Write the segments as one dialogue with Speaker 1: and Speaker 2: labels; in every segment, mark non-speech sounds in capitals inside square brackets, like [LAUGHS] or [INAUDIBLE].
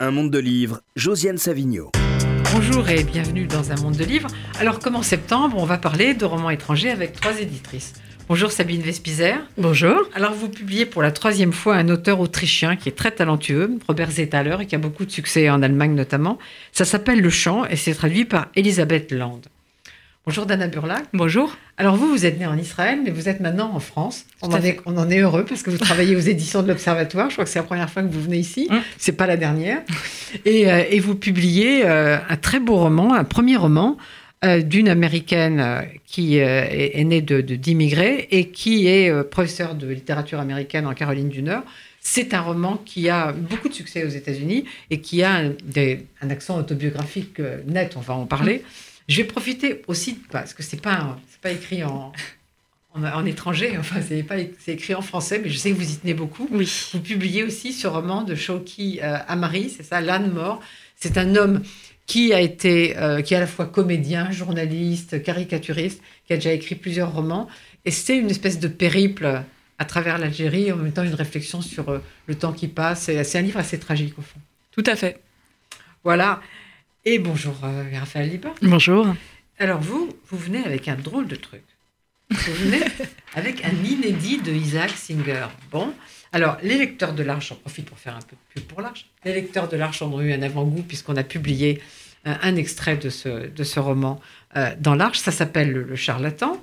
Speaker 1: Un monde de livres, Josiane Savigno.
Speaker 2: Bonjour et bienvenue dans un monde de livres. Alors comme en septembre, on va parler de romans étrangers avec trois éditrices. Bonjour Sabine Vespizer.
Speaker 3: Bonjour.
Speaker 2: Alors vous publiez pour la troisième fois un auteur autrichien qui est très talentueux, Robert Zetaler, et qui a beaucoup de succès en Allemagne notamment. Ça s'appelle Le Chant et c'est traduit par Elisabeth Land. Bonjour Dana Burlac.
Speaker 3: Bonjour.
Speaker 2: Alors vous, vous êtes né en Israël, mais vous êtes maintenant en France. On en, est, on en, est, heureux parce que vous travaillez aux éditions de l'Observatoire. Je crois que c'est la première fois que vous venez ici. Mmh. C'est pas la dernière. Et, euh, et vous publiez euh, un très beau roman, un premier roman euh, d'une américaine qui est, est, née d'immigrés et qui est professeure de littérature américaine en Caroline du Nord. C'est un roman qui a beaucoup de succès aux États-Unis et qui a un, des, un, accent autobiographique net. On va en parler. Je vais profiter aussi parce que c'est pas c'est pas écrit en, en, en, étranger. Enfin, c'est pas écrit en français, mais je sais que vous y tenez beaucoup.
Speaker 3: Oui.
Speaker 2: Vous publiez aussi ce roman de Shoki euh, Amari, c'est ça, l'âne mort. C'est un homme qui a été, euh, qui est à la fois comédien, journaliste, caricaturiste, qui a déjà écrit plusieurs romans. Et c'est une espèce de périple à travers l'Algérie, en même temps une réflexion sur euh, le temps qui passe. C'est un livre assez tragique au fond.
Speaker 3: Tout à fait.
Speaker 2: Voilà. Et bonjour euh, Raphaël Lipa.
Speaker 3: Bonjour.
Speaker 2: Alors vous, vous venez avec un drôle de truc. Vous venez avec un inédit de Isaac Singer. Bon, alors les lecteurs de l'Arche, j'en profite pour faire un peu de pub pour l'Arche. Les lecteurs de l'Arche ont eu un avant-goût puisqu'on a publié un, un, extrait de ce, de ce roman euh, dans l'Arche. Ça s'appelle le, le, Charlatan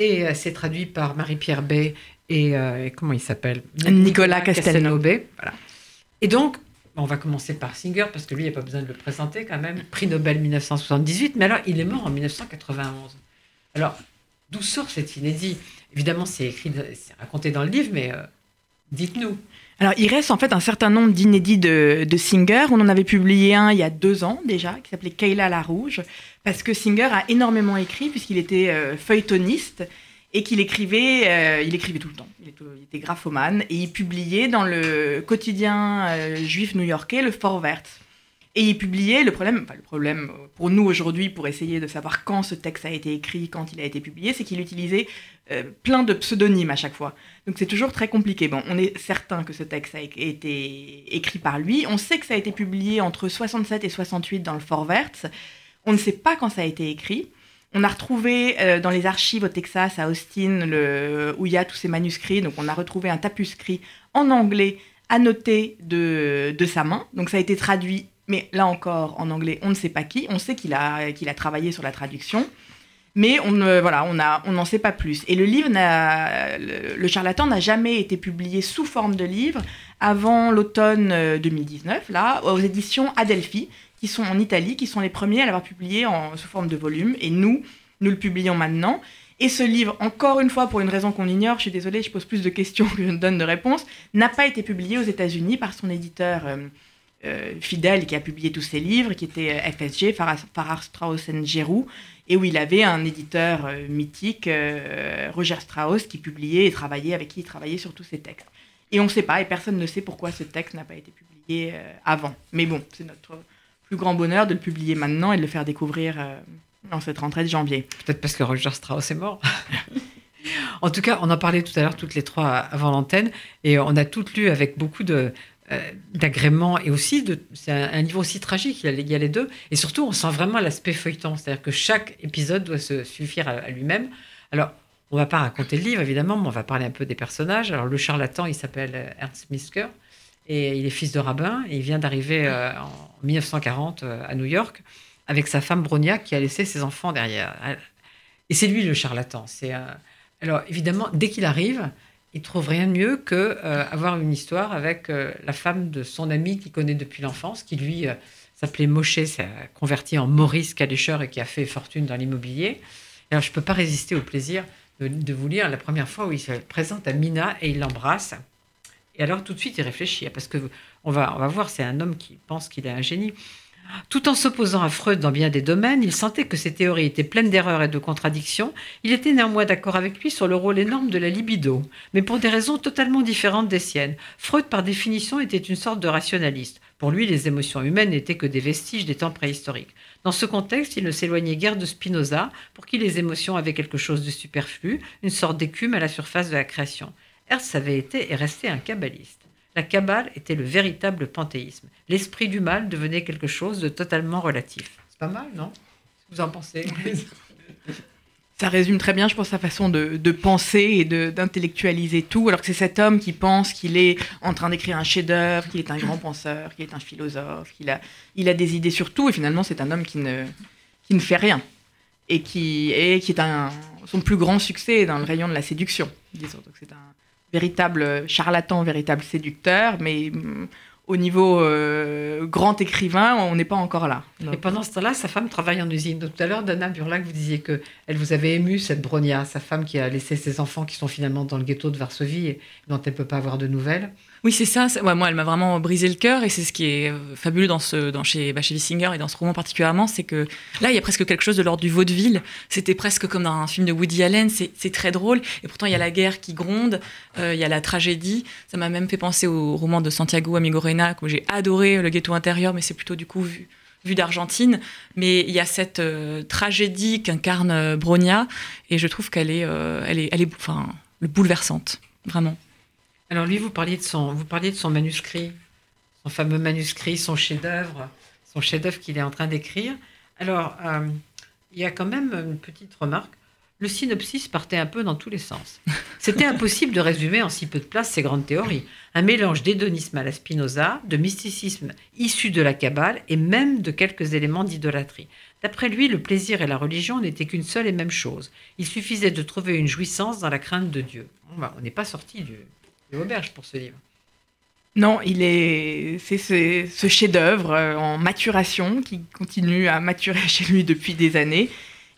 Speaker 2: et euh, c'est traduit par Marie-Pierre Bay et, euh, et, comment il s'appelle?
Speaker 3: Nicolas Castelnau.
Speaker 2: Bay. Voilà. Et donc on va commencer par Singer parce que lui, il n'y a pas besoin de le présenter quand même. Prix Nobel 1978, mais alors il est mort en 1991. Alors D'où sort cet inédit? Évidemment, c'est écrit, c'est raconté dans le livre, mais euh, dites-nous.
Speaker 3: Alors, il reste en fait un certain nombre d'inédits de, Singer. On en avait publié un il y a deux ans déjà, qui s'appelait Kayla la Rouge, parce que Singer a énormément écrit, puisqu'il était euh, feuilletoniste et qu'il écrivait, euh, il écrivait tout le temps. Il était, graphomane et il publiait dans le quotidien euh, juif new-yorkais, le Vorwärts. Et il publiait le problème, enfin le problème pour nous aujourd'hui, pour essayer de savoir quand ce texte a été écrit, quand il a été publié, c'est qu'il utilisait euh, plein de pseudonymes à chaque fois. Donc c'est toujours très compliqué. Bon, on est certain que ce texte a été écrit par lui. On sait que ça a été publié entre 67 et 68 dans le Vorwärts. On ne sait pas quand ça a été écrit. On a retrouvé euh, dans les archives au Texas, à Austin, le, où il y a tous ces manuscrits. Donc on a retrouvé un tapuscrit en anglais annoté de, de sa main. Donc ça a été traduit mais là encore, en anglais, on ne sait pas qui. On sait qu'il a, qu'il a travaillé sur la traduction. Mais on voilà, on a, on n'en sait pas plus. Et le livre, le, le, charlatan n'a jamais été publié sous forme de livre avant l'automne 2019, là, aux éditions Adelphi, qui sont en Italie, qui sont les premiers à l'avoir publié en, sous forme de volume. Et nous, nous le publions maintenant. Et ce livre, encore une fois, pour une raison qu'on ignore, je suis désolée, je pose plus de questions que je ne donne de réponses, n'a pas été publié aux États-Unis par son éditeur. Euh, euh, fidèle qui a publié tous ses livres, qui était euh, FSG, Farrar Strauss Giroux, et où il avait un éditeur mythique, Roger Strauss, qui publiait et travaillait, avec qui il travaillait sur tous ses textes. Et on ne sait pas, et personne ne sait pourquoi ce texte n'a pas été publié avant. Mais bon, c'est notre plus grand bonheur de le publier maintenant et de le faire découvrir en cette rentrée de janvier.
Speaker 2: Peut-être parce que Roger Strauss est mort. [LAUGHS] en tout cas, on en parlait tout à l'heure toutes les trois avant l'antenne, et on a toutes lu avec beaucoup de, euh, d'agrément et aussi de c'est un, un, niveau aussi tragique il y, a, les deux et surtout on sent vraiment l'aspect feuilleton c'est-à-dire que chaque épisode doit se suffire à, lui-même alors on va pas raconter le livre évidemment mais on va parler un peu des personnages alors le charlatan il s'appelle Ernst Misker et il est fils de rabbin et il vient d'arriver euh, en 1940 euh, à New York avec sa femme Bronia qui a laissé ses enfants derrière et c'est lui le charlatan c'est alors évidemment dès qu'il arrive il trouve rien de mieux que euh, avoir une histoire avec euh, la femme de son ami qu'il connaît depuis l'enfance, qui lui euh, s'appelait Moshe, s'est converti en Maurice Kalischer et qui a fait fortune dans l'immobilier. Alors je peux pas résister au plaisir de, de, vous lire la première fois où il se présente à Mina et il l'embrasse. Et alors tout de suite il réfléchit parce que on va on va voir c'est un homme qui pense qu'il est un génie. Tout en s'opposant à Freud dans bien des domaines, il sentait que ses théories étaient pleines d'erreurs et de contradictions. Il était néanmoins d'accord avec lui sur le rôle énorme de la libido, mais pour des raisons totalement différentes des siennes. Freud, par définition, était une sorte de rationaliste. Pour lui, les émotions humaines n'étaient que des vestiges des temps préhistoriques. Dans ce contexte, il ne s'éloignait guère de Spinoza, pour qui les émotions avaient quelque chose de superflu, une sorte d'écume à la surface de la création. Hertz avait été et resté un kabbaliste. La Kabbale était le véritable panthéisme. L'esprit du mal devenait quelque chose de totalement relatif. C'est pas mal, non? Vous en pensez?
Speaker 3: Ça résume très bien, je pense, sa façon de, de penser et d'intellectualiser tout. Alors que c'est cet homme qui pense qu'il est en train d'écrire un chef-d'œuvre, qu'il est un grand penseur, qu'il est un philosophe, qu'il a, il a des idées sur tout. Et finalement, c'est un homme qui ne, qui ne fait rien. Et qui, et qui est un, son plus grand succès dans le rayon de la séduction, disons. Donc c'est un véritable charlatan, véritable séducteur, mais mm, au niveau euh, grand écrivain, on n'est pas encore là.
Speaker 2: Et pendant ce temps-là, sa femme travaille en usine. Donc, tout à l'heure, Dana Burlac, vous disiez que elle vous avait ému, cette Bronia, sa femme qui a laissé ses enfants qui sont finalement dans le ghetto de Varsovie et dont elle ne peut pas avoir de nouvelles.
Speaker 4: Oui, c'est ça. Moi, elle m'a vraiment brisé le cœur et c'est ce qui est euh, fabuleux dans ce, dans chez, bah, chez et dans ce roman particulièrement, c'est que là, il y a presque quelque chose de l'ordre du vaudeville. C'était presque comme dans un film de Woody Allen. C'est très drôle et pourtant il y a la guerre qui gronde, euh, il y a la tragédie. Ça m'a même fait penser au roman de Santiago Amigorena où j'ai adoré le ghetto intérieur, mais c'est plutôt du coup vu d'Argentine, mais il y a cette euh, tragédie qu'incarne Bronia, et je trouve qu'elle est, elle est, elle est, bouleversante, vraiment.
Speaker 2: Alors lui, vous parliez de son, vous parliez de son manuscrit, son fameux manuscrit, son chef-d'œuvre, son chef-d'œuvre qu'il est en train d'écrire. Alors, euh, il y a quand même une petite remarque. Le synopsis partait un peu dans tous les sens. C'était impossible de résumer en si peu de place ces grandes théories. Un mélange d'hédonisme à la Spinoza, de mysticisme issu de la Kabbale et même de quelques éléments d'idolâtrie. D'après lui, le plaisir et la religion n'étaient qu'une seule et même chose. Il suffisait de trouver une jouissance dans la crainte de Dieu. on n'est pas sorti du, auberge pour ce livre.
Speaker 3: Non, il est, c'est ce, chef-d'œuvre euh, en maturation qui continue à maturer [LAUGHS] chez lui depuis des années.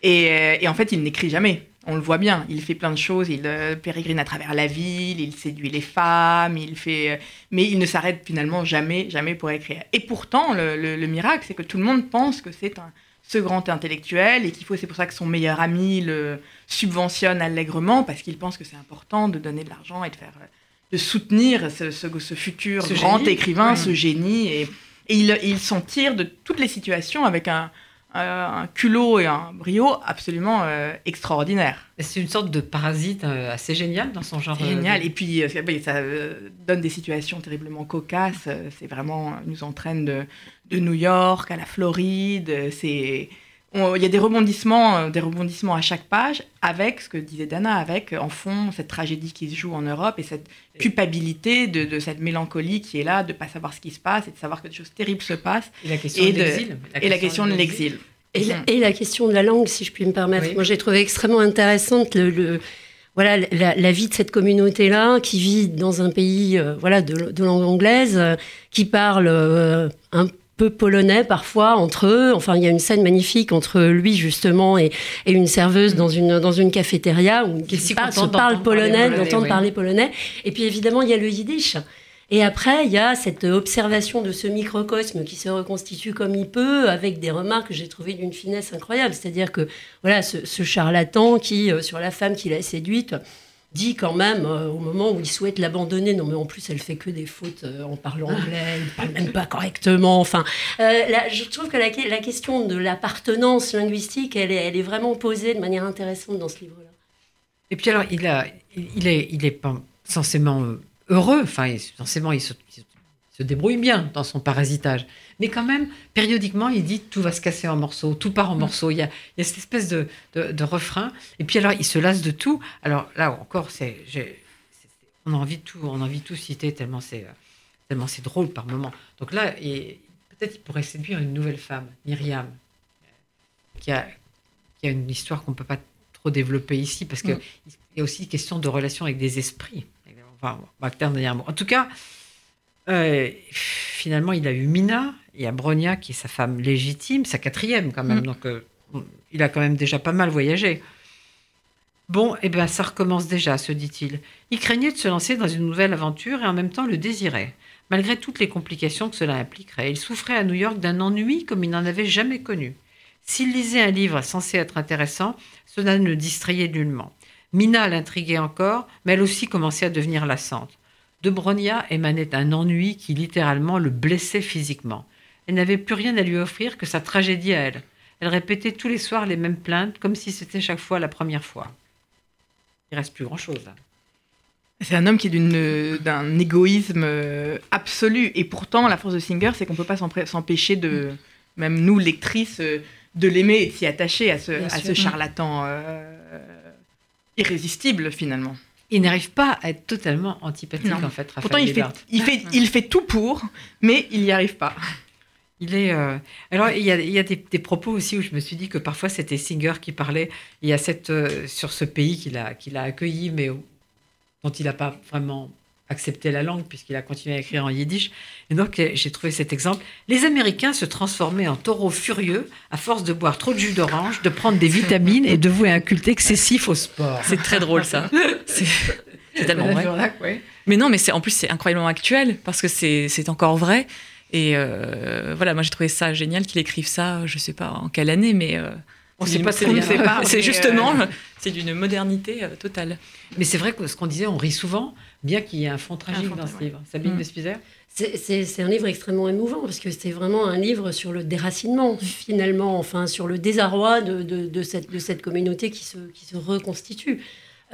Speaker 3: Euh, et, en fait, il n'écrit jamais. On le voit bien. Il fait plein de choses. Il euh, pérégrine à travers la ville. Il séduit les femmes. Il fait, mais il ne s'arrête finalement jamais, jamais pour écrire. Et pourtant, le, miracle, c'est que tout le monde pense que c'est un ce grand intellectuel et qu'il faut, c'est pour ça que son meilleur ami le subventionne allègrement parce qu'il pense que c'est important de donner de l'argent et de faire de soutenir ce, ce, futur grand écrivain, ce génie. Et, il, il s'en tire de toutes les situations avec un, un culot et un brio absolument euh, extraordinaire.
Speaker 2: C'est une sorte de parasite euh, assez génial dans son genre.
Speaker 3: Euh, génial. Et puis, ça donne des situations terriblement cocasses. C'est vraiment, nous entraîne de, de New York à la Floride. C'est il y a des rebondissements, euh, des rebondissements à chaque page, avec ce que disait Dana, avec en fond cette tragédie qui se joue en Europe et cette culpabilité de, cette mélancolie qui est là, de ne pas savoir ce qui se passe et de savoir que des choses terribles se passent.
Speaker 2: Et la question de l'exil.
Speaker 3: Et la question de l'exil.
Speaker 5: Et, la question de la langue, si je puis me permettre. Moi, j'ai trouvé extrêmement intéressante le, voilà la, vie de cette communauté-là qui vit dans un pays euh, voilà de, langue anglaise, euh, qui parle un peu polonais parfois entre eux. Enfin, il y a une scène magnifique entre lui justement et, une serveuse dans une dans une cafétéria où
Speaker 2: qui
Speaker 5: se parle polonais, d'entendre parler polonais. Et puis évidemment, il y a le yiddish. Et après, il y a cette observation de ce microcosme qui se reconstitue comme il peut, avec des remarques que j'ai trouvées d'une finesse incroyable. C'est-à-dire que voilà, ce, ce charlatan qui, euh, sur la femme qu'il a séduite, dit quand même euh, au moment où il souhaite l'abandonner, non mais en plus elle fait que des fautes euh, en parlant anglais, elle parle même pas correctement. Enfin, euh, je trouve que la, la question de l'appartenance linguistique, elle est, elle est vraiment posée de manière intéressante dans ce livre-là.
Speaker 2: Et puis alors, il, a, il, est, il est pas censément heureux, enfin, censément il se, se débrouille bien dans son parasitage. Mais quand même, périodiquement, il dit tout va se casser en morceaux, tout part en mm. morceaux. Il y a, il y a cette espèce de, de, refrain. Et puis alors, il se lasse de tout. Alors là encore, c'est, on a envie de tout, on a envie de tout citer tellement c'est, tellement c'est drôle par moment. Donc là, peut-être il pourrait séduire une nouvelle femme, Myriam, qui a, qui a une histoire qu'on peut pas trop développer ici parce qu'il y a aussi question de relation avec des esprits. Enfin, En tout cas, euh, finalement, il a eu Mina, il y a Bronia qui est sa femme légitime, sa quatrième quand même, mm. donc euh, il a quand même déjà pas mal voyagé. Bon, eh bien, ça recommence déjà, se dit-il. Il craignait de se lancer dans une nouvelle aventure et en même temps le désirait, malgré toutes les complications que cela impliquerait. Il souffrait à New York d'un ennui comme il n'en avait jamais connu. S'il lisait un livre censé être intéressant, cela ne le distrayait nullement. Mina l'intriguait encore, mais elle aussi commençait à devenir lassante. De Bronia émanait un ennui qui littéralement le blessait physiquement. Elle n'avait plus rien à lui offrir que sa tragédie à elle. Elle répétait tous les soirs les mêmes plaintes, comme si c'était chaque fois la première fois. Il reste plus grand-chose
Speaker 3: C'est un homme qui est d'un égoïsme absolu. Et pourtant, la force de Singer, c'est qu'on ne peut pas s'empêcher de, même nous, lectrices, de l'aimer et de s'y attacher à ce, à ce charlatan irrésistible, finalement
Speaker 2: il n'arrive pas à être totalement antipathique en fait.
Speaker 3: Pourtant, il fait, il, fait, il fait tout pour, mais il n'y arrive pas.
Speaker 2: Il est. Euh, alors, il y a, il y a des, propos aussi où je me suis dit que parfois c'était Singer qui parlait. Il y a cette euh, sur ce pays qu'il a, qu'il a accueilli, mais dont il n'a pas vraiment accepté la langue puisqu'il a continué à écrire en yiddish. Et donc, euh, j'ai trouvé cet exemple. Les Américains se transformaient en taureaux furieux à force de boire trop de jus d'orange, de prendre des vitamines et de vouer un culte excessif au sport.
Speaker 4: C'est très drôle, ça. [LAUGHS] C'est tellement vrai. Mais non, mais c'est en plus, c'est incroyablement actuel parce que c'est encore vrai. Et euh, voilà, moi j'ai trouvé ça génial qu'il écrive ça, je sais pas en quelle année, mais euh,
Speaker 2: on sait pas, [LAUGHS]
Speaker 4: c'est justement, [LAUGHS] c'est d'une modernité totale.
Speaker 2: Mais c'est vrai que ce qu'on disait, on rit souvent, bien qu'il y ait un fond tragique dans ce livre. Sabine mmh.
Speaker 5: C'est un livre extrêmement émouvant parce que c'est vraiment un livre sur le déracinement, finalement, enfin, sur le désarroi de, de, cette, de cette, communauté qui se, qui se reconstitue.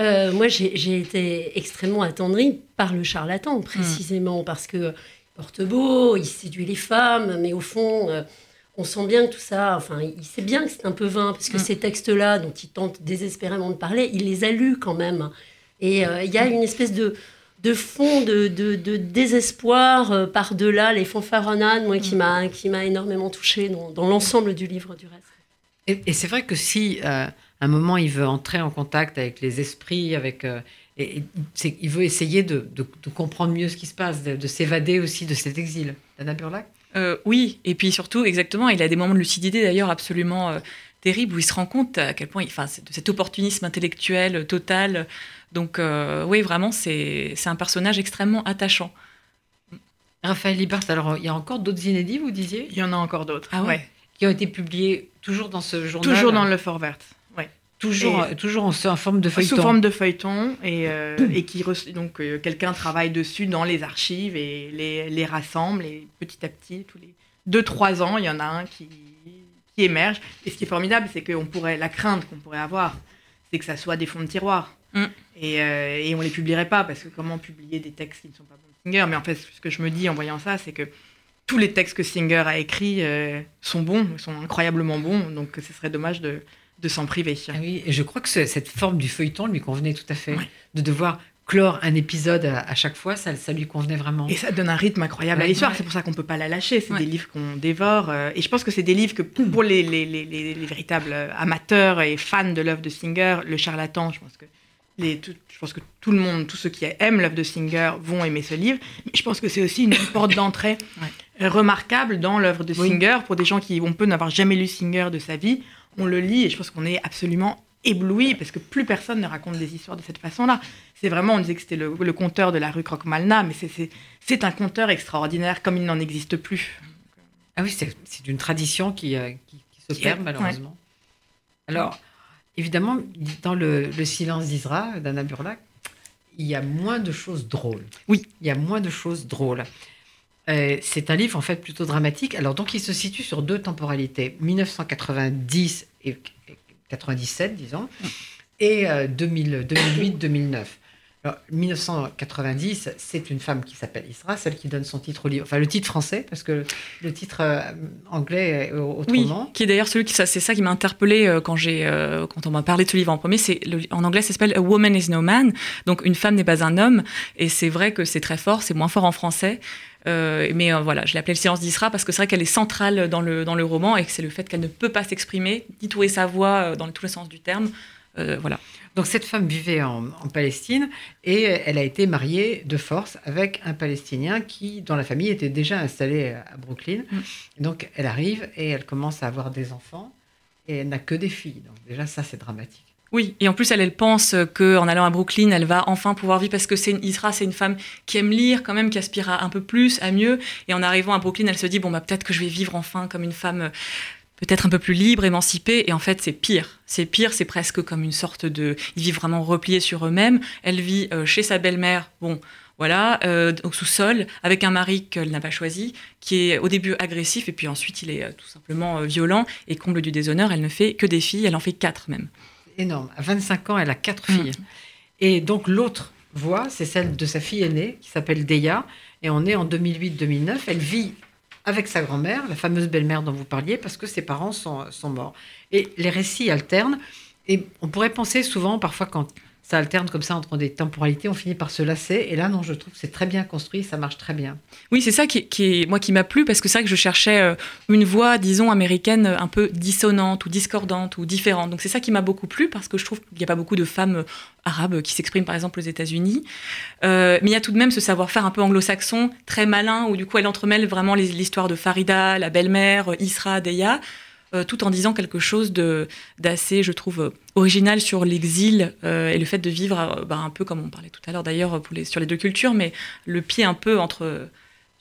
Speaker 5: Euh, moi, j'ai été extrêmement attendrie par le charlatan, précisément, parce que porte beau, il séduit les femmes, mais au fond, euh, on sent bien que tout ça, enfin, il sait bien que c'est un peu vain, parce que ces textes-là, dont il tente désespérément de parler, il les a lus quand même. Et euh, il y a une espèce de de fond de, de, désespoir euh, par-delà les fanfaronnades, moi, qui m'a qui m'a énormément touché dans, dans l'ensemble du livre du reste.
Speaker 2: Et, c'est vrai que si euh, un moment il veut entrer en contact avec les esprits, avec et, il veut essayer de, de, comprendre mieux ce qui se passe, de, s'évader aussi de cet exil. Anna Burlac?
Speaker 4: Oui, et puis surtout, exactement, il a des moments de lucidité d'ailleurs absolument terribles où il se rend compte à quel point, enfin, de cet opportunisme intellectuel total. Donc euh, oui, vraiment, c'est un personnage extrêmement attachant.
Speaker 2: Raphaël Libert, alors il y a encore d'autres inédits, vous disiez?
Speaker 3: Il y en a encore d'autres,
Speaker 2: ah ouais. Qui ont été publiés toujours dans ce journal?
Speaker 3: Toujours dans le Fort Vert,
Speaker 2: Toujours, toujours en, forme de feuilleton.
Speaker 3: Sous forme de feuilleton, et, euh, et qui donc euh, quelqu'un travaille dessus dans les archives et les, les rassemble, et petit à petit, tous les 2-3 ans, il y en a un qui, qui émerge. Et ce qui est formidable, c'est qu'on pourrait, la crainte qu'on pourrait avoir, c'est que ça soit des fonds de tiroir. Mm. Et, euh, et, on les publierait pas parce que comment publier des textes qui ne sont pas bons de Singer? Mais en fait, ce que je me dis en voyant ça, c'est que tous les textes que Singer a écrits euh, sont bons, sont incroyablement bons, donc ce serait dommage de, de s'en priver.
Speaker 2: Ah oui, et je crois que cette forme du feuilleton lui convenait tout à fait, de devoir clore un épisode à, chaque fois, ça, ça, lui convenait vraiment.
Speaker 3: Et ça donne un rythme incroyable à l'histoire, c'est pour ça qu'on ne peut pas la lâcher, c'est des livres qu'on dévore, euh, et je pense que c'est des livres que pour les, les, les, les, véritables amateurs et fans de l'œuvre de Singer, Le Charlatan, je pense que je pense que tout le monde, tous ceux qui aiment l'œuvre de Singer vont aimer ce livre. Mais je pense que c'est aussi une [LAUGHS] porte d'entrée remarquable dans l'œuvre de Singer pour des gens qui, on peut n'avoir jamais lu Singer de sa vie. On le lit et je pense qu'on est absolument ébloui parce que plus personne ne raconte des histoires de cette façon-là. C'est vraiment, on disait que c'était le, conteur de la rue Croque-Malna, mais c'est un conteur extraordinaire comme il n'en existe plus.
Speaker 2: Ah oui, c'est une tradition qui, euh, qui, se perd malheureusement. Alors, évidemment, dans le, silence d'Isra d'Anna Burlac, il y a moins de choses drôles.
Speaker 3: Oui.
Speaker 2: Il y a moins de choses drôles. Euh, c'est un livre en fait plutôt dramatique. Alors donc il se situe sur deux temporalités, 1990 et 97 disons, et 2008-2009. Euh, 1990, c'est une femme qui s'appelle Isra, celle qui donne son titre au livre, enfin le titre français, parce que le titre euh, anglais est autrement.
Speaker 4: Oui, qui est d'ailleurs celui qui, c'est ça qui m'a interpellé euh, quand j'ai, euh, quand on m'a parlé de ce livre en premier. C'est en anglais, ça s'appelle A Woman is No Man, donc une femme n'est pas un homme, et c'est vrai que c'est très fort, c'est moins fort en français. mais voilà, je l'ai appelée le silence d'Isra parce que c'est vrai qu'elle est centrale dans le, dans le roman et que c'est le fait qu'elle ne peut pas s'exprimer, ni trouver sa voix dans tous les sens du terme. Voilà.
Speaker 2: Donc cette femme vivait en, Palestine et elle a été mariée de force avec un Palestinien qui, dans la famille, était déjà installé à Brooklyn. Mm. Donc elle arrive et elle commence à avoir des enfants et elle n'a que des filles. Donc déjà ça c'est dramatique.
Speaker 4: Oui, et en plus, elle, elle pense qu'en allant à Brooklyn, elle va enfin pouvoir vivre parce que c'est Isra, c'est une femme qui aime lire quand même, qui aspire à un peu plus, à mieux. Et en arrivant à Brooklyn, elle se dit bon bah peut-être que je vais vivre enfin comme une femme peut-être un peu plus libre, émancipée, et en fait c'est pire. C'est pire, c'est presque comme une sorte de... Ils vivent vraiment repliés sur eux-mêmes. Elle vit euh, chez sa belle-mère, bon, voilà, euh, au sous-sol, avec un mari qu'elle n'a pas choisi, qui est au début agressif, et puis ensuite il est euh, tout simplement violent, et comble du déshonneur, elle ne fait que des filles, elle en fait quatre même.
Speaker 2: Énorme. À 25 ans, elle a quatre filles. Mm. Et donc l'autre voix, c'est celle de sa fille aînée, qui s'appelle Deya, et on est en 2008-2009. Elle vit avec sa grand-mère, la fameuse belle-mère dont vous parliez, parce que ses parents sont, sont morts. Et les récits alternent, et on pourrait penser souvent, parfois, quand ça alterne comme ça entre des temporalités, on finit par se lasser. Et là, non, je trouve que c'est très bien construit, ça marche très bien.
Speaker 4: Oui, c'est ça qui, est, moi qui m'a plu parce que c'est vrai que je cherchais euh, une voix, disons, américaine un peu dissonante ou discordante ou différente. Donc c'est ça qui m'a beaucoup plu parce que je trouve qu'il n'y a pas beaucoup de femmes euh, arabes qui s'expriment par exemple aux États-Unis. Euh, mais il y a tout de même ce savoir-faire un peu anglo-saxon, très malin, où du coup elle entremêle vraiment l'histoire de Farida, la belle-mère, Isra, Deya euh, tout en disant quelque chose d'assez, je trouve, original sur l'exil euh, et le fait de vivre euh, bah, un peu comme on parlait tout à l'heure d'ailleurs sur les deux cultures, mais le pied un peu entre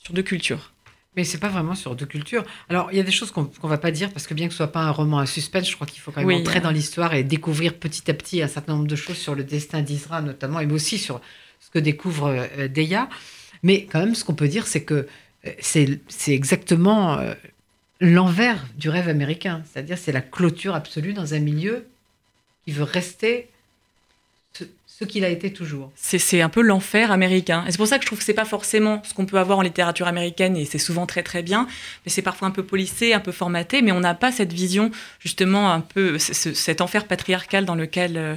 Speaker 4: sur deux cultures.
Speaker 2: Mais c'est pas vraiment sur deux cultures. Alors, il y a des choses qu'on ne va pas dire parce que bien que ce soit pas un roman à suspense, je crois qu'il faut quand même entrer dans l'histoire et découvrir petit à petit un certain nombre de choses sur le destin d'Isra notamment, et aussi sur ce que découvre Deya. Mais quand même, ce qu'on peut dire, c'est que c'est exactement l'envers du rêve américain. C'est-à-dire, c'est la clôture absolue dans un milieu qui veut rester ce, qu'il a été toujours.
Speaker 4: C'est un peu l'enfer américain. Et c'est pour ça que je trouve que c'est pas forcément ce qu'on peut avoir en littérature américaine, et c'est souvent très très bien, mais c'est parfois un peu polissé, un peu formaté, mais on n'a pas cette vision, justement, un peu, cet enfer patriarcal dans lequel euh,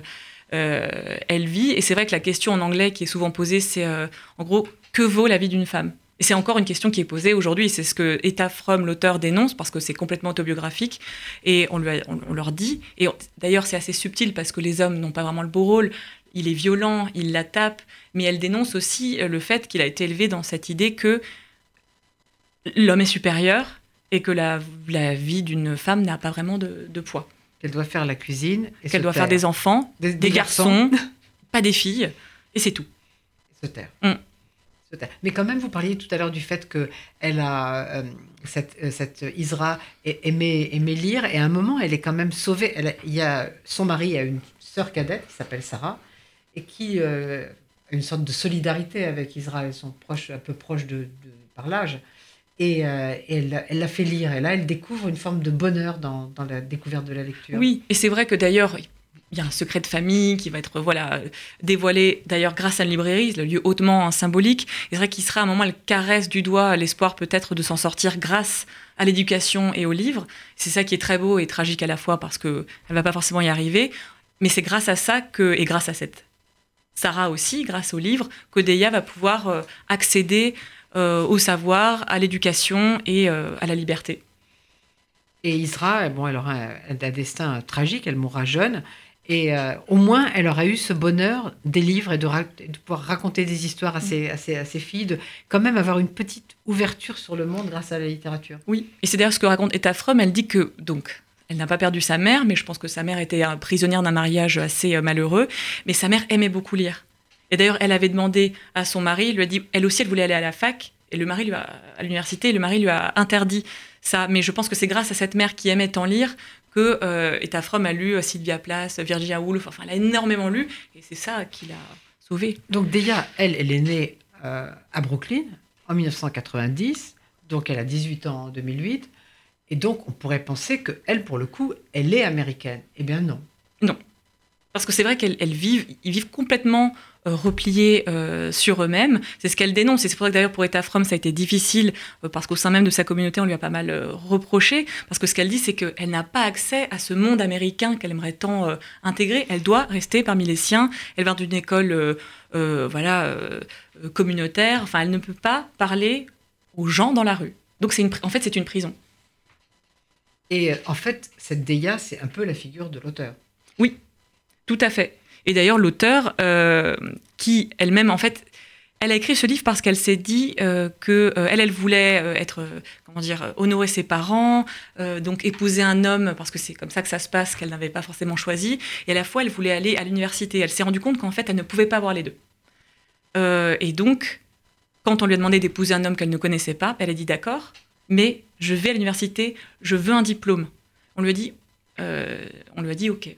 Speaker 4: euh, elle vit. Et c'est vrai que la question en anglais qui est souvent posée, c'est euh, en gros, que vaut la vie d'une femme? Et c'est encore une question qui est posée aujourd'hui. C'est ce que Fromm, l'auteur, dénonce parce que c'est complètement autobiographique. Et on, lui on, leur dit. Et d'ailleurs, c'est assez subtil parce que les hommes n'ont pas vraiment le beau rôle. Il est violent, il la tape. Mais elle dénonce aussi euh, le fait qu'il a été élevé dans cette idée que l'homme est supérieur et que la, la vie d'une femme n'a pas vraiment de, poids.
Speaker 2: Qu'elle doit faire la cuisine.
Speaker 4: Qu'elle doit faire des enfants, des, garçons, pas des filles. Et c'est tout.
Speaker 2: se taire. Mm. Mais quand même, vous parliez tout à l'heure du fait que a euh, euh, cette, Isra aimait, aimait, lire et à un moment, elle est quand même sauvée. Il y a son mari a une sœur cadette qui s'appelle Sarah et qui euh, a une sorte de solidarité avec Isra. Elles sont proches, un peu proches de, par l'âge. Et, elle, elle, la fait lire. Et là, elle découvre une forme de bonheur dans, dans la découverte de la lecture.
Speaker 4: Oui, et c'est vrai que d'ailleurs, il y a un secret de famille qui va être voilà dévoilé d'ailleurs grâce à une librairie, le lieu hautement symbolique. C'est vrai sera à un moment, elle caresse du doigt l'espoir peut-être de s'en sortir grâce à l'éducation et aux livres. C'est ça qui est très beau et tragique à la fois parce qu'elle ne va pas forcément y arriver. Mais c'est grâce à ça que, et grâce à cette Sarah aussi, grâce aux livres, que Deya va pouvoir euh, accéder euh, au savoir, à l'éducation et euh, à la liberté.
Speaker 2: Et Isra, bon, elle aura un destin tragique, elle mourra jeune, et euh, au moins, elle aura eu ce bonheur des livres et de, pouvoir raconter des histoires à ses, filles, de quand même avoir une petite ouverture sur le monde grâce à la littérature.
Speaker 4: Oui, et c'est d'ailleurs ce que raconte Etta Fromm. Elle dit que, donc, elle n'a pas perdu sa mère, mais je pense que sa mère était prisonnière d'un mariage assez euh, malheureux. Mais sa mère aimait beaucoup lire. Et d'ailleurs, elle avait demandé à son mari, il lui a dit, elle aussi, elle voulait aller à la fac, et le mari lui a, à l'université, le mari lui a interdit ça. Mais je pense que c'est grâce à cette mère qui aimait tant lire que euh, Eta Fromm a lu euh, Sylvia Plath, Virginia Woolf, enfin, elle a énormément lu, et c'est ça qui l'a sauvée.
Speaker 2: Donc déjà, elle, elle est née euh, à Brooklyn en 1990, donc elle a 18 ans en 2008, et donc on pourrait penser que elle, pour le coup, elle est américaine. Eh bien non.
Speaker 4: Non. Parce que c'est vrai qu'elles vivent, ils vivent complètement euh, repliés euh, sur eux-mêmes. C'est ce qu'elle dénonce. Et c'est pour ça que d'ailleurs pour Eta Fromm, ça a été difficile, euh, parce qu'au sein même de sa communauté, on lui a pas mal reproché. Parce que ce qu'elle dit, c'est qu'elle n'a pas accès à ce monde américain qu'elle aimerait tant intégrer. Elle doit rester parmi les siens. Elle vient d'une école voilà, communautaire. Enfin, elle ne peut pas parler aux gens dans la rue. Donc c'est une, en fait, c'est une prison.
Speaker 2: Et en fait, cette Deya, c'est un peu la figure de l'auteur.
Speaker 4: Oui, tout à fait. Et d'ailleurs, l'auteur, euh, qui elle-même, en fait, elle a écrit ce livre parce qu'elle s'est dit euh, que euh, elle, elle voulait être, comment dire, honorer ses parents, donc épouser un homme parce que c'est comme ça que ça se passe, qu'elle n'avait pas forcément choisi. Et à la fois, elle voulait aller à l'université. Elle s'est rendue compte qu'en fait, elle ne pouvait pas avoir les deux. et donc, quand on lui a demandé d'épouser un homme qu'elle ne connaissait pas, elle a dit d'accord, mais je vais à l'université, je veux un diplôme. On lui a dit, on lui a dit ok.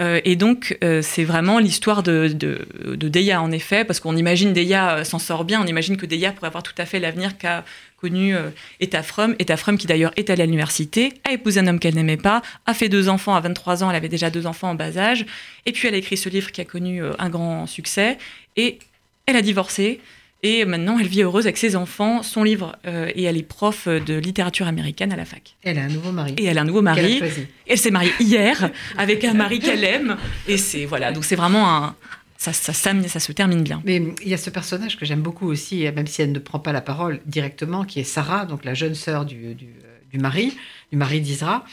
Speaker 4: Euh, et donc, euh, c'est vraiment l'histoire de, de, de, Deya, en effet, parce qu'on imagine Deya s'en sort bien, on imagine que Deya pourrait avoir tout à fait l'avenir qu'a connu euh, Etafrum. Etafrum, qui d'ailleurs est allée à l'université, a épousé un homme qu'elle n'aimait pas, a fait deux enfants à 23 ans, elle avait déjà deux enfants en bas âge, et puis elle a écrit ce livre qui a connu un grand succès, et elle a divorcé. Et maintenant, elle vit heureuse avec ses enfants, son livre, euh, et elle est prof de littérature américaine à la fac.
Speaker 2: Elle a un nouveau mari.
Speaker 4: Et elle a un nouveau mari. Elle s'est mariée hier avec un mari qu'elle aime. Et c'est voilà, donc c'est vraiment un. Ça, ça, ça, ça, se termine bien.
Speaker 2: Mais il y a ce personnage que j'aime beaucoup aussi, même si elle ne prend pas la parole directement, qui est Sarah, donc la jeune sœur du, du, du mari, du mari d'Isra.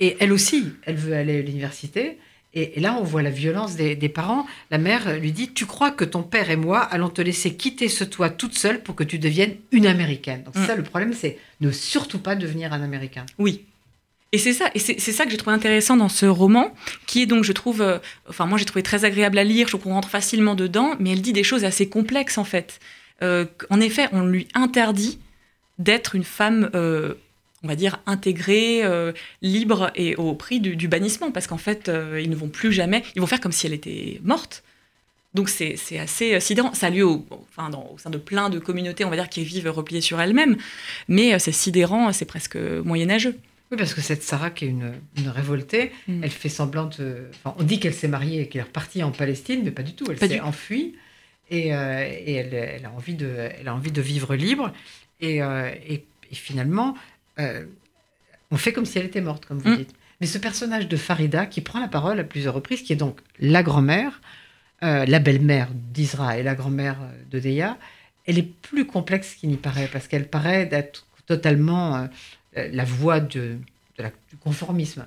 Speaker 2: Et elle aussi, elle veut aller à l'université. Et, là, on voit la violence des, parents. La mère lui dit Tu crois que ton père et moi allons te laisser quitter ce toit toute seule pour que tu deviennes une américaine Donc, mm. ça, le problème, c'est ne surtout pas devenir un américain.
Speaker 4: Oui. Et c'est ça, et c'est ça que j'ai trouvé intéressant dans ce roman, qui est donc, je trouve, euh, enfin moi j'ai trouvé très agréable à lire, je trouve qu'on rentre facilement dedans, mais elle dit des choses assez complexes en fait. Euh, en effet, on lui interdit d'être une femme euh, on va dire, intégrée, euh, libre et au prix du, bannissement, parce qu'en fait, euh, ils ne vont plus jamais, ils vont faire comme si elle était morte. Donc c'est assez euh, sidérant. Ça a lieu au, enfin, dans, au sein de plein de communautés, on va dire, qui vivent repliées sur elles-mêmes, mais c'est sidérant, c'est presque moyenâgeux.
Speaker 2: Oui, parce que cette Sarah, qui est une, révoltée, mm. elle fait semblant de... Enfin, on dit qu'elle s'est mariée et qu'elle est repartie en Palestine, mais pas du tout. Elle s'est enfuie et, et elle, a envie de, elle a envie de vivre libre. Et, et, et finalement, euh, on fait comme si elle était morte, comme vous mm. dites. Mais ce personnage de Farida, qui prend la parole à plusieurs reprises, qui est donc la grand-mère, euh, la belle-mère d'Isra et la grand-mère de Deya, elle est plus complexe qu'il n'y paraît, parce qu'elle paraît d'être totalement euh, la voix de, du conformisme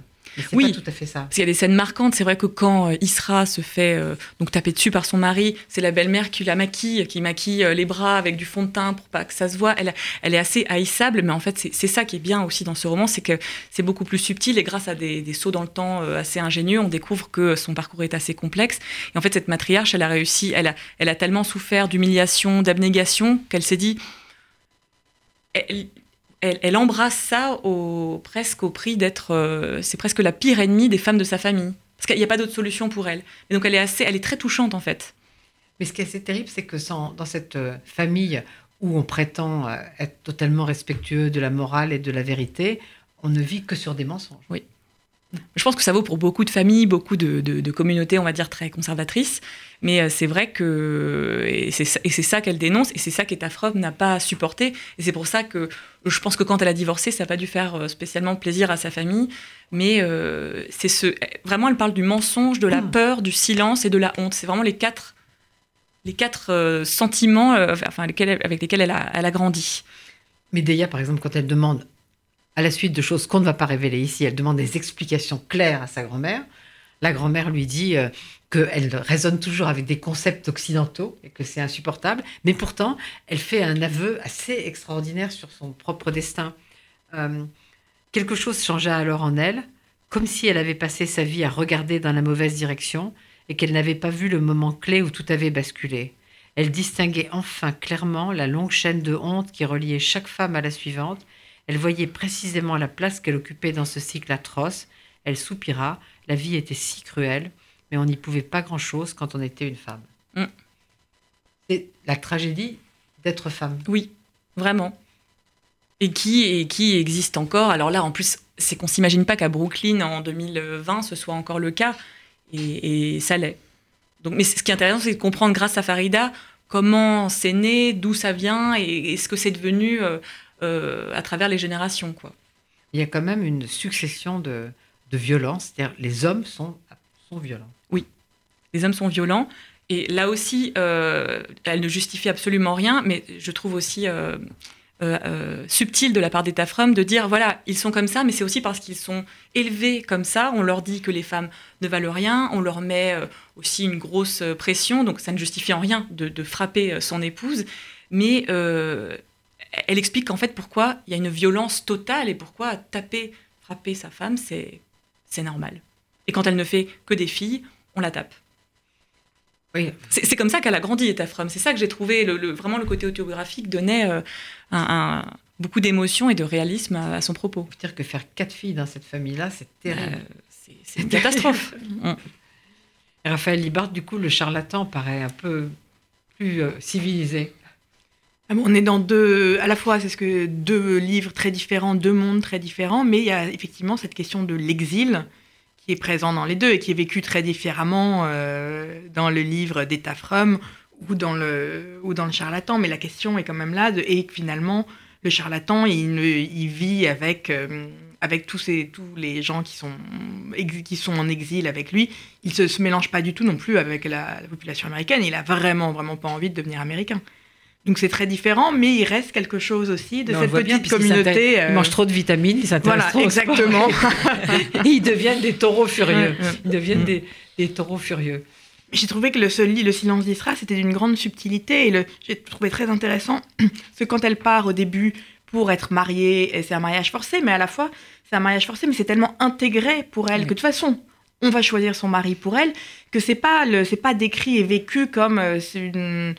Speaker 2: oui, tout à fait ça.
Speaker 4: Parce qu'il y a des scènes marquantes. C'est vrai que quand euh, Isra se fait euh, donc taper dessus par son mari, c'est la belle-mère qui la maquille, qui maquille euh, les bras avec du fond de teint pour pas que ça se voit. Elle, elle est assez haïssable, mais en fait, c'est ça qui est bien aussi dans ce roman, c'est que c'est beaucoup plus subtil et grâce à des, sauts dans le temps assez ingénieux, on découvre que son parcours est assez complexe. Et en fait, cette matriarche, elle a réussi, elle a, elle a tellement souffert d'humiliation, d'abnégation qu'elle s'est dit. Elle, elle, embrasse ça au, presque au prix d'être. Euh, c'est presque la pire ennemie des femmes de sa famille. Parce qu'il n'y a pas d'autre solution pour elle. Et donc elle est, assez, elle est très touchante en fait.
Speaker 2: Mais ce qui est assez terrible, c'est que dans cette euh, famille où on prétend euh, être totalement respectueux de la morale et de la vérité, on ne vit que sur des mensonges.
Speaker 4: Oui. Je pense que ça vaut pour beaucoup de familles, beaucoup de, communautés, on va dire, très conservatrices. Mais euh, c'est vrai que. Et c'est ça, qu'elle dénonce, et c'est ça qu'Etafrob n'a pas supporté. Et c'est pour ça que je pense que quand elle a divorcé, ça n'a pas dû faire euh, spécialement plaisir à sa famille. Mais euh, c'est ce. Vraiment, elle parle du mensonge, de la hmm. peur, du silence et de la honte. C'est vraiment les quatre, les quatre sentiments enfin, avec lesquels elle a, elle a grandi.
Speaker 2: Deya, par exemple, quand elle demande à la suite de choses qu'on ne va pas révéler ici, elle demande des explications claires à sa grand-mère. La grand-mère lui dit qu'elle raisonne toujours avec des concepts occidentaux et que c'est insupportable, mais pourtant, elle fait un aveu assez extraordinaire sur son propre destin. Euh, quelque chose changea alors en elle, comme si elle avait passé sa vie à regarder dans la mauvaise direction et qu'elle n'avait pas vu le moment clé où tout avait basculé. Elle distinguait enfin clairement la longue chaîne de honte qui reliait chaque femme à la suivante elle voyait précisément la place qu'elle occupait dans ce cycle atroce. Elle soupira. La vie était si cruelle, mais on n'y pouvait pas grand-chose quand on était une femme. Mm. C'est la tragédie d'être femme.
Speaker 4: Oui, vraiment. Et qui, et qui existe encore? Alors là, en plus, c'est qu'on s'imagine pas qu'à Brooklyn, en 2020, ce soit encore le cas. Et, ça l'est. Donc, mais ce qui est intéressant, c'est de comprendre grâce à Farida comment c'est né, d'où ça vient et, ce que c'est devenu euh, euh, à travers les générations. Quoi.
Speaker 2: Il y a quand même une succession de, de violences, c'est-à-dire les hommes sont, sont violents.
Speaker 4: Les hommes sont violents. Et là aussi, euh, elle ne justifie absolument rien, mais je trouve aussi euh, subtil de la part des Tafrum de dire voilà, ils sont comme ça, mais c'est aussi parce qu'ils sont élevés comme ça. On leur dit que les femmes ne valent rien, on leur met aussi une grosse pression, donc ça ne justifie en rien de, frapper son épouse. Mais elle explique qu'en fait, pourquoi il y a une violence totale et pourquoi taper, frapper sa femme, c'est normal. Et quand elle ne fait que des filles, on la tape. Oui. C'est, comme ça qu'elle a grandi, Etafram. C'est ça que j'ai trouvé, le, vraiment le côté autobiographique donnait euh, un, beaucoup d'émotion et de réalisme à, son propos.
Speaker 2: dire que faire quatre filles dans cette famille-là, c'est terrible.
Speaker 4: Euh, c'est, une catastrophe. [LAUGHS]
Speaker 2: Raphaël Libard, du coup, le charlatan paraît un peu plus euh, civilisé.
Speaker 3: Ah on est dans deux, à la fois, c'est ce que deux livres très différents, deux mondes très différents, mais il y a effectivement cette question de l'exil qui est présent dans les deux et qui est vécu très différemment euh, dans le livre d'État Fromm ou dans le ou dans le charlatan. Mais la question est quand même là de, et finalement le charlatan il, vit avec euh, avec tous, ces, tous les gens qui sont, qui sont en exil avec lui, il ne se, se, mélange pas du tout non plus avec la, la, population américaine. Il a vraiment, vraiment pas envie de devenir américain. Donc c'est très différent, mais il reste quelque chose aussi de cette petite
Speaker 2: bien,
Speaker 3: communauté.
Speaker 2: Il, euh... il mange trop de vitamines, il s'intéresse
Speaker 3: voilà, exactement. [LAUGHS]
Speaker 2: et ils deviennent des taureaux furieux. Ils deviennent des, des taureaux furieux.
Speaker 3: J'ai trouvé que le, ce, le silence d'Isra, c'était d'une grande subtilité et j'ai trouvé très intéressant [CLEARS THROAT] que quand elle part au début pour être mariée, et c'est un mariage forcé, mais à la fois, c'est un mariage forcé, mais c'est tellement intégré pour elle oui. que de toute façon, on va choisir son mari pour elle, que c'est pas le, c'est pas décrit et vécu comme euh, une,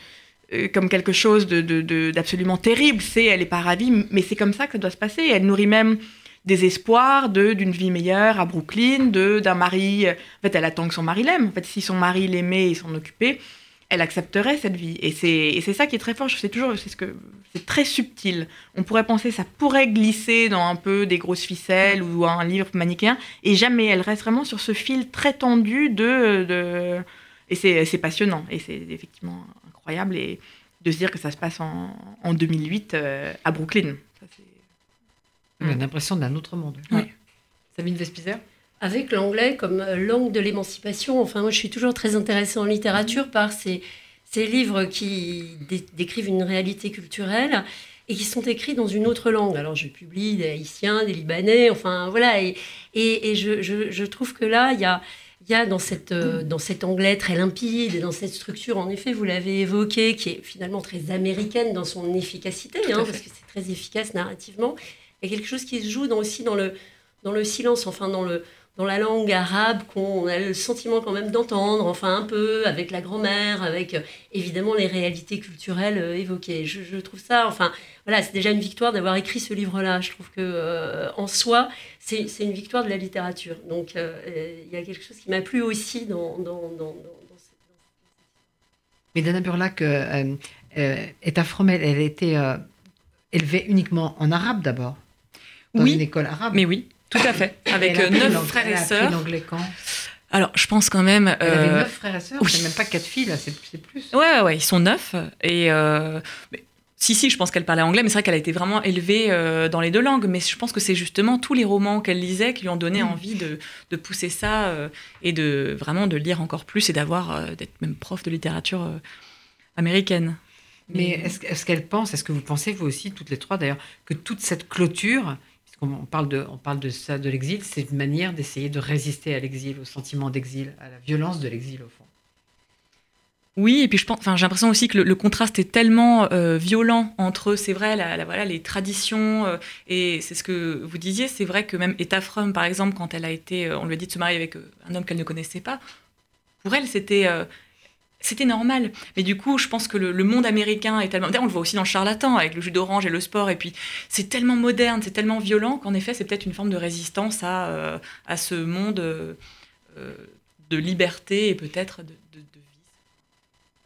Speaker 3: comme quelque chose d'absolument de, terrible. C'est, elle est pas ravie, mais c'est comme ça que ça doit se passer. Elle nourrit même des espoirs d'une vie meilleure à Brooklyn, d'un mari. En fait, elle attend que son mari l'aime. En fait, si son mari l'aimait et s'en occupait, elle accepterait cette vie. Et c'est, ça qui est très fort. C'est toujours, c'est ce que, c'est très subtil. On pourrait penser ça pourrait glisser dans un peu des grosses ficelles ou un livre manichéen, et jamais. Elle reste vraiment sur ce fil très tendu de, de... et c'est passionnant. Et c'est effectivement incroyable et de se dire que ça se passe en, en 2008 euh, à Brooklyn. Ça,
Speaker 2: On a l'impression d'un autre monde.
Speaker 3: Oui.
Speaker 2: Sabine Vespizer?
Speaker 5: Avec l'anglais comme langue de l'émancipation. Enfin, moi, je suis toujours très intéressée en littérature par ces, ces livres qui dé décrivent une réalité culturelle et qui sont écrits dans une autre langue. Alors, je publie des Haïtiens, des Libanais, enfin, voilà. Et, et, et je, je, je, trouve que là, il y a, y a dans, cette, euh, dans cet anglais très limpide et dans cette structure, en effet, vous l'avez évoqué, qui est finalement très américaine dans son efficacité, hein, parce que c'est très efficace narrativement. Il y a quelque chose qui se joue dans, aussi dans le, dans le silence, enfin, dans le dans la langue arabe qu'on a le sentiment quand même d'entendre, enfin un peu, avec la grand-mère, avec euh, évidemment les réalités culturelles euh, évoquées. Je, je, trouve ça, enfin voilà, c'est déjà une victoire d'avoir écrit ce livre-là. Je trouve que euh, en soi, c'est une victoire de la littérature. Donc il euh, y a quelque chose qui m'a plu aussi dans, dans, dans, dans cette...
Speaker 2: Mais Dana Burlac euh, est afro elle, elle a été élevée uniquement en arabe d'abord, dans
Speaker 4: oui,
Speaker 2: une école arabe.
Speaker 4: Mais oui. Tout à fait, avec neuf frères et sœurs. alors, je pense quand même.
Speaker 2: Elle avait neuf frères et sœurs, oui. c'est même pas quatre filles, là, c'est plus.
Speaker 4: Ouais, ouais, ils sont neuf. Et. Euh, mais, si, si, je pense qu'elle parlait anglais, mais c'est vrai qu'elle a été vraiment élevée euh, dans les deux langues. Mais je pense que c'est justement tous les romans qu'elle lisait qui lui ont donné mmh. envie de, de, pousser ça euh, et de vraiment de lire encore plus et d'avoir euh, d'être même prof de littérature américaine.
Speaker 2: Mais est-ce est qu'elle pense, est-ce que vous pensez, vous aussi, toutes les trois d'ailleurs, que toute cette clôture, on parle de, ça, de l'exil, c'est une manière d'essayer de résister à l'exil, au sentiment d'exil, à la violence de l'exil au fond.
Speaker 4: Oui, et puis je pense, enfin, j'ai l'impression aussi que le, contraste est tellement euh, violent entre, c'est vrai, la, voilà, les traditions, euh, et c'est ce que vous disiez, c'est vrai que même Etta Fromm, par exemple, quand elle a été, euh, on lui a dit de se marier avec un homme qu'elle ne connaissait pas, pour elle, c'était c'était normal. Mais du coup, je pense que le, monde américain est tellement. On le voit aussi dans le charlatan, avec le jus d'orange et le sport. Et puis, c'est tellement moderne, c'est tellement violent qu'en effet, c'est peut-être une forme de résistance à, euh, ce monde euh, de liberté et peut-être de, de, de, vie.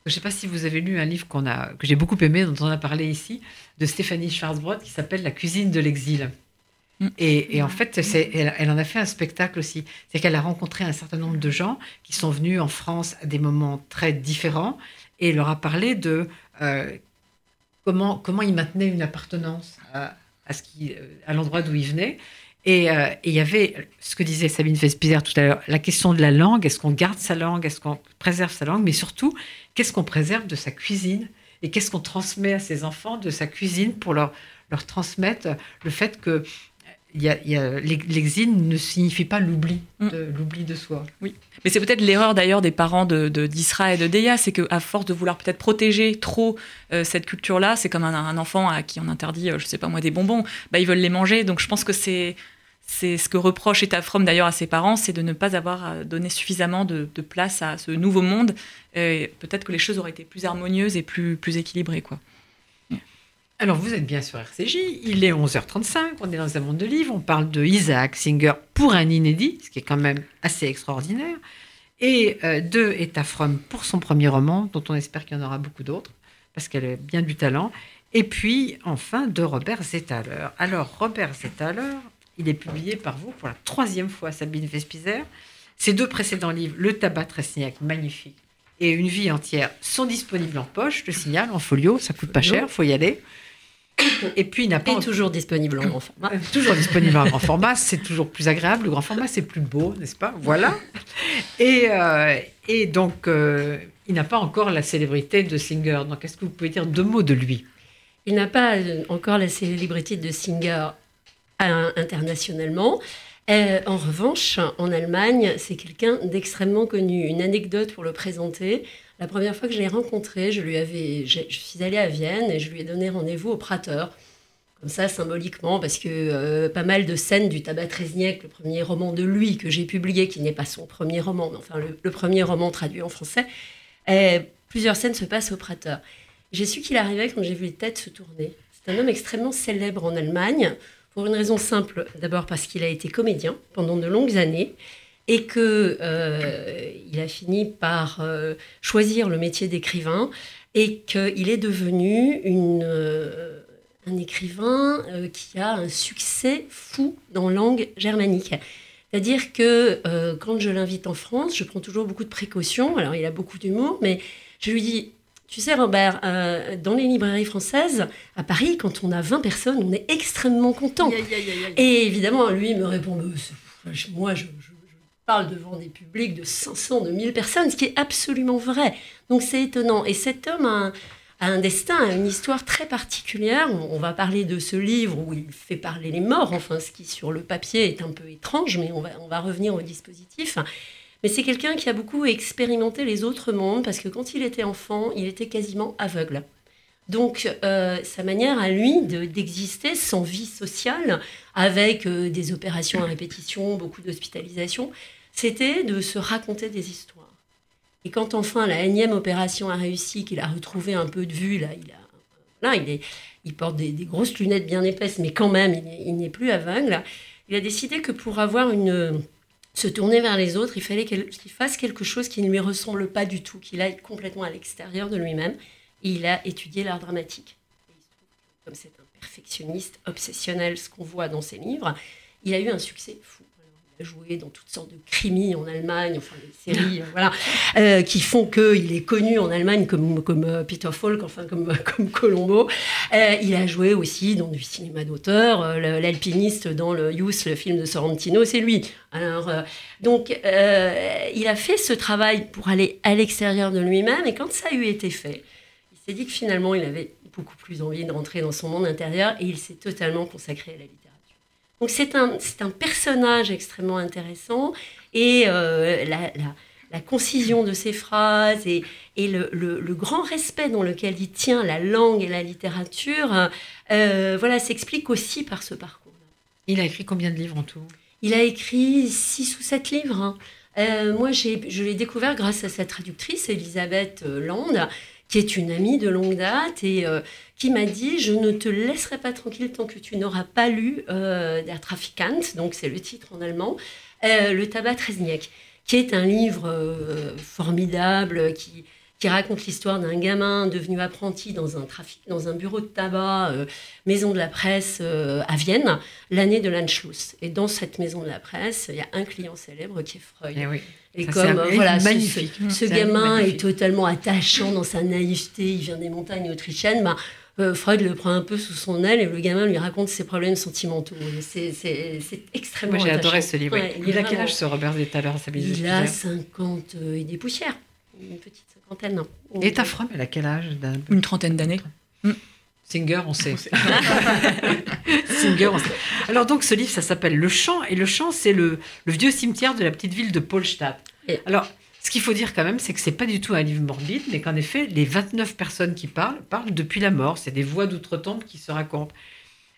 Speaker 2: Je ne sais pas si vous avez lu un livre a, que j'ai beaucoup aimé, dont on a parlé ici, de Stéphanie Schwarzbrod, qui s'appelle La cuisine de l'exil. Et, et, en fait, elle, en a fait un spectacle aussi. C'est qu'elle a rencontré un certain nombre de gens qui sont venus en France à des moments très différents et leur a parlé de euh, comment, comment ils maintenaient une appartenance à, à, à l'endroit d'où ils venaient. Et euh, il y avait ce que disait Sabine Vespizer tout à l'heure, la question de la langue. Est-ce qu'on garde sa langue Est-ce qu'on préserve sa langue Mais surtout, qu'est-ce qu'on préserve de sa cuisine Et qu'est-ce qu'on transmet à ses enfants de sa cuisine pour leur, leur transmettre le fait que l'exil ne signifie pas l'oubli, de, l'oubli de soi.
Speaker 4: Oui, mais c'est peut-être l'erreur d'ailleurs des parents de, d'Isra et de Deya, c'est qu'à force de vouloir peut-être protéger trop euh, cette culture-là, c'est comme un, un, enfant à qui on interdit, euh, je sais pas moi, des bonbons, bah, ils veulent les manger. Donc je pense que c'est c'est ce que reproche Eta d'ailleurs à ses parents, c'est de ne pas avoir donné suffisamment de, de place à ce nouveau monde. Euh, peut-être que les choses auraient été plus harmonieuses et plus, plus équilibrées, quoi.
Speaker 2: Alors, vous êtes bien sur RCJ, il est 11h35, on est dans un monde de livres, on parle de Isaac Singer pour un inédit, ce qui est quand même assez extraordinaire. Et euh, de Etta Fromm pour son premier roman, dont on espère qu'il y en aura beaucoup d'autres, parce qu'elle a bien du talent. Et puis, enfin, de Robert Zetaler. Alors, Robert Zetaler, il est publié par vous pour la troisième fois, Sabine Vespizer. Ses deux précédents livres, Le tabac Tresniak, magnifique, et Une vie entière, sont disponibles en poche, je signale, en folio, ça coûte pas cher, faut y aller.
Speaker 5: Et puis, il n'a pas. toujours disponible en grand format. Euh,
Speaker 2: toujours disponible en grand format, c'est toujours plus agréable. Le grand format, c'est plus beau, n'est-ce pas? Voilà. Et, euh, et donc, euh, il n'a pas encore la célébrité de Singer. Donc, est-ce que vous pouvez dire deux mots de lui?
Speaker 5: Il n'a pas encore la célébrité de Singer internationalement. en revanche, en Allemagne, c'est quelqu'un d'extrêmement connu. Une anecdote pour le présenter. La première fois que je l'ai rencontré, je, lui je, suis allée à Vienne et je lui ai donné rendez-vous au Prater. Comme ça, symboliquement, parce que euh, pas mal de scènes du Tabac Trezniak, le premier roman de lui que j'ai publié, qui n'est pas son premier roman, mais enfin le, premier roman traduit en français, plusieurs scènes se passent au Prater. J'ai su qu'il arrivait quand j'ai vu les têtes se tourner. C'est un homme extrêmement célèbre en Allemagne, pour une raison simple. D'abord parce qu'il a été comédien pendant de longues années et que euh, il a fini par euh, choisir le métier d'écrivain et qu'il est devenu une, euh, un écrivain qui a un succès fou dans langue germanique. C'est-à-dire que quand je l'invite en France, je prends toujours beaucoup de précautions. Alors il a beaucoup d'humour, mais je lui dis, tu sais Robert, dans les librairies françaises, à Paris, quand on a 20 personnes, on est extrêmement content. Et évidemment, lui me répond, moi je parle devant des publics de 500, de 1000 personnes, ce qui est absolument vrai. Donc c'est étonnant. Et cet homme a un, destin, a une histoire très particulière. On, va parler de ce livre où il fait parler les morts, enfin ce qui sur le papier est un peu étrange, mais on va, revenir au dispositif. Mais c'est quelqu'un qui a beaucoup expérimenté les autres mondes parce que quand il était enfant, il était quasiment aveugle. Donc, euh, sa manière à lui d'exister sans vie sociale, avec euh, des opérations à répétition, beaucoup d'hospitalisation, c'était de se raconter des histoires. Et quand enfin la énième opération a réussi, qu'il a retrouvé un peu de vue, là, il, a, là, il, est, il porte des, grosses lunettes bien épaisses, mais quand même, il n'est plus aveugle. Il a décidé que pour avoir une se tourner vers les autres, il fallait qu'il fasse quelque chose qui ne lui ressemble pas du tout, qu'il aille complètement à l'extérieur de lui-même. Il a étudié l'art dramatique. comme c'est un perfectionniste obsessionnel, ce qu'on voit dans ses livres, il a eu un succès fou joué dans toutes sortes de crimis en Allemagne, enfin des séries, euh, voilà, euh, qui font qu'il est connu en Allemagne comme, comme euh, Peter Falk, enfin comme, [LAUGHS] comme Colombo. il a joué aussi dans du cinéma d'auteur, l'alpiniste dans le Youth, le film de Sorrentino, c'est lui. Alors, donc, il a fait ce travail pour aller à l'extérieur de lui-même, et quand ça a eu été fait, il s'est dit que finalement, il avait beaucoup plus envie de rentrer dans son monde intérieur, et il s'est totalement consacré à la littérature. Donc c'est un, un personnage extrêmement intéressant et euh, la, la, concision de ses phrases et, et le, le, grand respect dans lequel il tient la langue et la littérature, euh, voilà, s'explique aussi par ce parcours.
Speaker 2: Il a écrit combien de livres en tout?
Speaker 5: Il a écrit six ou sept livres. Hein. Euh, moi, je l'ai découvert grâce à sa traductrice, Elisabeth Land, qui est une amie de longue date et qui m'a dit Je ne te laisserai pas tranquille tant que tu n'auras pas lu euh, Der Trafikant, donc c'est le titre en allemand, euh, Le tabac Trezniak, qui est un livre euh, formidable qui, qui raconte l'histoire d'un gamin devenu apprenti dans un, trafic, dans un bureau de tabac, euh, maison de la presse à Vienne, l'année de l'Anschluss. Et dans cette maison de la presse, il y a un client célèbre qui est Freud.
Speaker 2: Eh oui.
Speaker 5: Et comme voilà, magnifique. ce, gamin est totalement attachant dans sa naïveté, il vient des montagnes autrichiennes, bah, euh, Freud le prend un peu sous son aile et le gamin lui raconte ses problèmes sentimentaux. C'est extrêmement
Speaker 2: Moi, j'ai adoré ce livre. il, a quel âge ce Robert Détaler
Speaker 5: Il a 50 et des poussières. Une petite cinquantaine.
Speaker 2: Et ta femme, elle a quel âge
Speaker 4: Une trentaine d'années.
Speaker 2: Hmm. Singer, on sait. [LAUGHS] Singer, on sait. Alors donc ce livre, ça s'appelle Le Champ, et Le Champ, c'est le, le, vieux cimetière de la petite ville de Polstadt. Et... Alors, ce qu'il faut dire quand même, c'est que c'est pas du tout un livre morbide, mais qu'en effet, les 29 personnes qui parlent parlent depuis la mort. C'est des voix d'outre-tombe qui se racontent.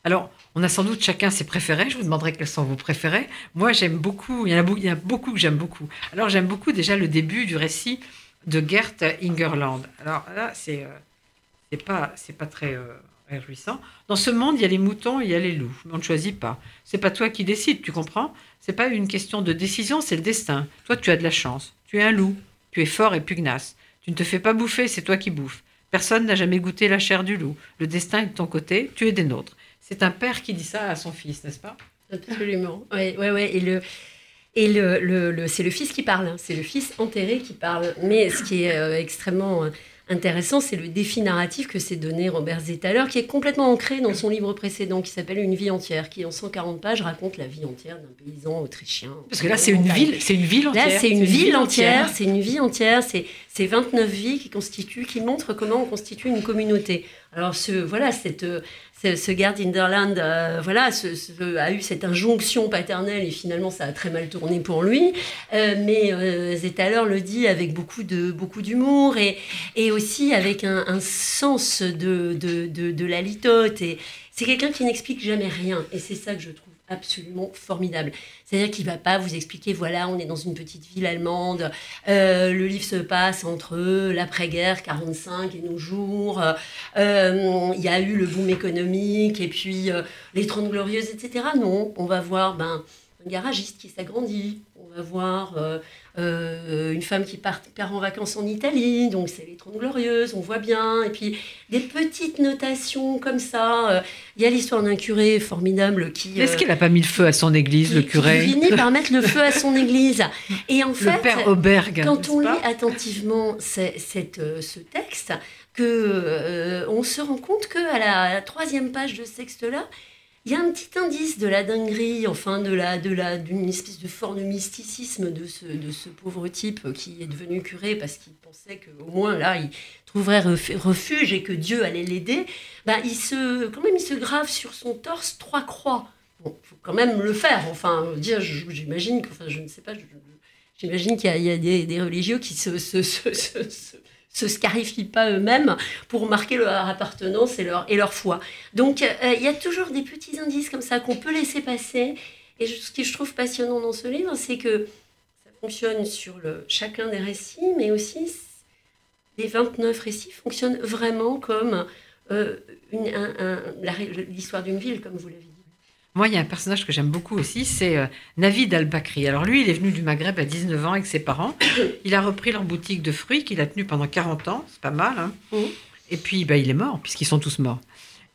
Speaker 2: Alors, on a sans doute chacun ses préférés. Je vous demanderai quels sont vos préférés. Moi, j'aime beaucoup. Il y, en a, il y a beaucoup que j'aime beaucoup. Alors, j'aime beaucoup déjà le début du récit de Gert Ingerland. Alors là, c'est euh, pas c'est pas très euh, réjouissant. Dans ce monde, il y a les moutons, il y a les loups. Mais on ne choisit pas. C'est pas toi qui décides, tu comprends? C'est pas une question de décision, c'est le destin. Toi, tu as de la chance Tu es un loup, tu es fort et pugnace. Tu ne te fais pas bouffer, c'est toi qui bouffes. Personne n'a jamais goûté la chair du loup. Le destin est de ton côté, tu es des nôtres. C'est un père qui dit ça à son fils, n'est-ce pas?
Speaker 5: Absolument. Ouais, ouais, ouais. Et le, et le, le, c'est le fils qui parle. Hein. C'est le fils enterré qui parle. Mais ce qui est euh, extrêmement euh, intéressant, c'est le défi narratif que s'est donné Robert Zetaler, qui est complètement ancré dans son livre précédent, qui s'appelle Une vie entière, qui en 140 pages raconte la vie entière d'un paysan autrichien.
Speaker 2: Parce que là, c'est une ville, c'est une ville entière.
Speaker 5: Là, c'est une, ville entière, c'est une vie entière, c'est 29 vies qui constituent, qui montrent comment on constitue une communauté. Alors, ce, voilà, cette, ce, ce Gerd Hinderland euh, voilà, a eu cette injonction paternelle et finalement ça a très mal tourné pour lui. Euh, mais euh, Zetaler le dit avec beaucoup de beaucoup d'humour et, et aussi avec un, sens de, de, de, de la litote. Et c'est quelqu'un qui n'explique jamais rien. Et c'est ça que je trouve absolument formidable. C'est-à-dire qu'il va pas vous expliquer, voilà, on est dans une petite ville allemande, euh, le livre se passe entre l'après-guerre, 45 et nos jours, euh, il y a eu le boom économique et puis euh, les Trente Glorieuses, etc. Non, on va voir ben, un garagiste qui s'agrandit, on va voir euh, une femme qui part, en vacances en Italie, donc c'est les Trente Glorieuses, on voit bien. Et puis des petites notations comme ça. Euh, il y a l'histoire d'un curé formidable qui.
Speaker 2: Est-ce qu'il n'a pas mis le feu à son église, le curé
Speaker 5: Il finit par mettre le feu à son église. [LAUGHS] Et en fait,
Speaker 2: le père Auberg,
Speaker 5: quand on lit attentivement cette, euh, ce texte, que on se rend compte que à la troisième page de ce texte-là, il y a un petit indice de la dinguerie, enfin de la, de la, d'une espèce de forme de mysticisme de ce, de ce pauvre type qui est devenu curé parce qu'il pensait qu'au moins là il trouverait refuge et que Dieu allait l'aider. Bah, il se, quand même, il se grave sur son torse trois croix. Bon, faut quand même le faire. Enfin, dire, j'imagine enfin, je ne sais pas, j'imagine qu'il y a, des, des, religieux qui se se scarifient pas eux-mêmes pour marquer leur appartenance et leur, et leur foi. Donc euh, il y a toujours des petits indices comme ça qu'on peut laisser passer. Et ce que je trouve passionnant dans ce livre, c'est que ça fonctionne sur le, chacun des récits, mais aussi les 29 récits fonctionnent vraiment comme euh, l'histoire d'une ville, comme vous l'avez dit.
Speaker 2: Moi, il y a un personnage que j'aime beaucoup aussi, c'est euh, Navid Al-Bakri. Alors lui, il est venu du Maghreb à 19 ans avec ses parents. [COUGHS] Il a repris leur boutique de fruits qu'il a tenue pendant 40 ans, c'est pas mal. Hein. Mmh. Et puis, bah, il est mort, puisqu'ils sont tous morts.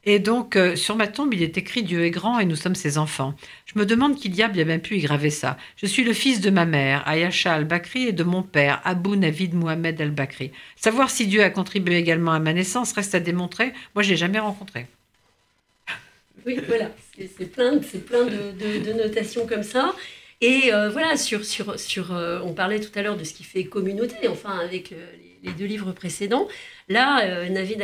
Speaker 2: Et donc, euh, sur ma tombe, il est écrit Dieu est grand et nous sommes ses enfants. Je me demande qui diable a bien pu y graver ça. Je suis le fils de ma mère, Ayasha al-Bakri, et de mon père, Abou Navid Mohamed al-Bakri. Savoir si Dieu a contribué également à ma naissance reste à démontrer. Moi, je l'ai jamais rencontré.
Speaker 5: Oui, voilà, c'est plein, plein de, de, notations comme ça. Et euh, voilà, sur, sur, sur, euh, on parlait tout à l'heure de ce qui fait communauté, enfin, avec euh, les, deux livres précédents. Là, Navid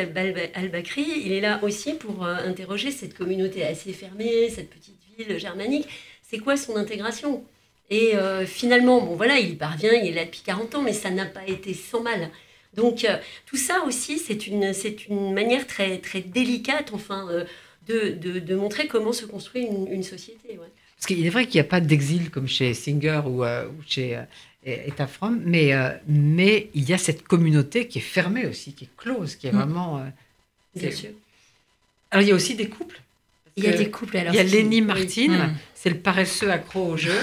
Speaker 5: Al-Bakri, il est là aussi pour interroger cette communauté assez fermée, cette petite ville germanique. C'est quoi son intégration? Et finalement, bon voilà, il y parvient, il est là depuis 40 ans, mais ça n'a pas été sans mal. Donc, tout ça aussi, c'est une, une manière très, très délicate, enfin de, de, montrer comment se construit une, société.
Speaker 2: Parce qu'il est vrai qu'il n'y a pas d'exil comme chez Singer ou, euh, ou chez euh, Eta From, mais, euh, mais il y a cette communauté qui est fermée aussi, qui est close, qui est mm. vraiment.
Speaker 5: Bien sûr.
Speaker 2: Alors il y a aussi des couples.
Speaker 5: Il y a des couples.
Speaker 2: Alors, il y a Lenny Martin, mm. c'est le paresseux accro au jeu.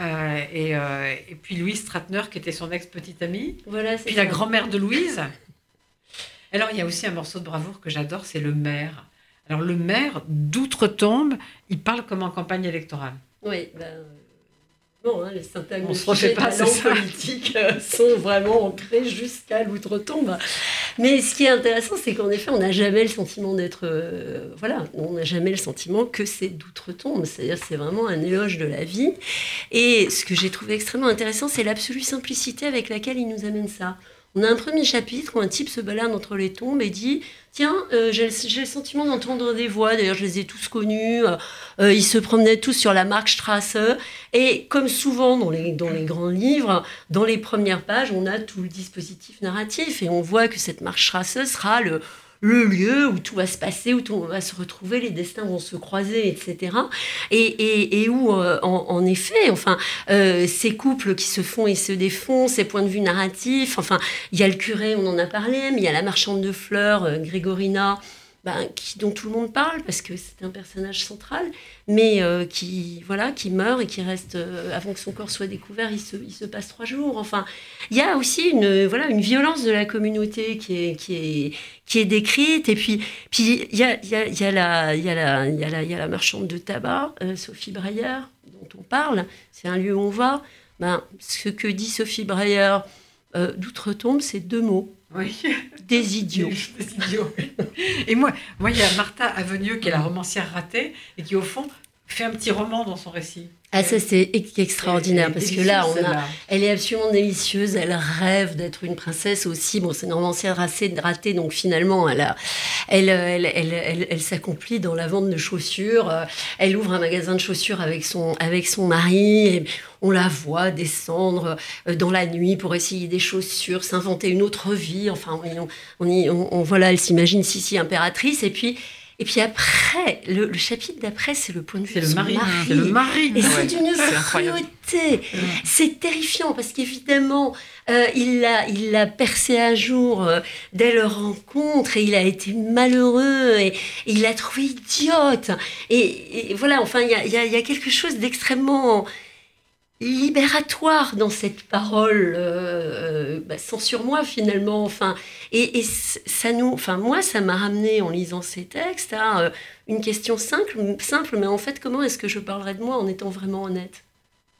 Speaker 2: et, et, puis Louise Stratner, qui était son ex-petite amie.
Speaker 5: Voilà,
Speaker 2: puis la grand-mère de Louise. Alors, il y a aussi un morceau de bravoure que j'adore, c'est Le Maire. Alors le maire d'outre-tombe, il parle comme en campagne électorale.
Speaker 5: Oui, ben, euh, bon, hein, les syntagmes de la langue politique euh, sont vraiment ancrés jusqu'à l'outre-tombe. Mais ce qui est intéressant, c'est qu'en effet, on n'a jamais le sentiment d'être... Euh, voilà, on n'a jamais le sentiment que c'est d'outre-tombe. C'est-à-dire c'est vraiment un éloge de la vie. Et ce que j'ai trouvé extrêmement intéressant, c'est l'absolue simplicité avec laquelle il nous amène ça. On a un premier chapitre où un type se balade entre les tombes et dit Tiens, euh, j'ai le sentiment d'entendre des voix, d'ailleurs je les ai tous connus, euh, euh, ils se promenaient tous sur la Markstrasse. Et comme souvent dans les, dans les grands livres, dans les premières pages, on a tout le dispositif narratif et on voit que cette Markstrasse sera le, le lieu où tout va se passer, où tout va se retrouver, les destins vont se croiser, etc. Et, où, euh, en, effet, enfin, euh, ces couples qui se font et se défont, ces points de vue narratifs, enfin, il y a le curé, on en a parlé, mais il y a la marchande de fleurs, euh, Grégorina, ben, dont tout le monde parle parce que c'est un personnage central, mais euh, qui voilà, qui meurt et qui reste euh, avant que son corps soit découvert. Il se, passe trois jours. Enfin, il y a aussi une voilà une violence de la communauté qui est qui est qui est décrite. Et puis puis il y a il y la il y a la il y a la y a la marchande de tabac Sophie Breyer dont on parle. C'est un lieu où on va. Ben, ce que dit Sophie Breyer d'outre-tombe, c'est deux mots
Speaker 2: oui. [LAUGHS]
Speaker 5: Des idiots.
Speaker 2: Des idiots. Et moi, moi, il y a Martha Avenieux qui est la romancière ratée et qui, au fond, fait un petit roman dans son récit.
Speaker 5: Ah, ça, c'est extraordinaire parce que là, on a, elle est absolument délicieuse. Elle rêve d'être une princesse aussi. Bon, c'est une romancière assez ratée, donc finalement, elle, a, elle, elle, elle, elle, s'accomplit dans la vente de chaussures. Elle ouvre un magasin de chaussures avec son, avec son mari. Et on la voit descendre euh, dans la nuit pour essayer des chaussures, s'inventer une autre vie. Enfin, on, on, on, on voilà, elle s'imagine Sissi impératrice. Et puis, et puis après, le, chapitre d'après, c'est le point de vue
Speaker 2: de le mari. C'est le mari.
Speaker 5: Et c'est d'une cruauté. C'est terrifiant parce qu'évidemment, euh, il l'a il l'a percé à jour euh, dès leur rencontre et il a été malheureux et, il l'a trouvé idiote. Et, voilà, enfin, il y a, y a, quelque chose d'extrêmement libératoire dans cette parole euh, euh bah, sans sur moi finalement enfin et, ça nous enfin moi ça m'a ramené en lisant ces textes à euh, une question simple simple mais en fait comment est-ce que je parlerai de moi en étant vraiment honnête?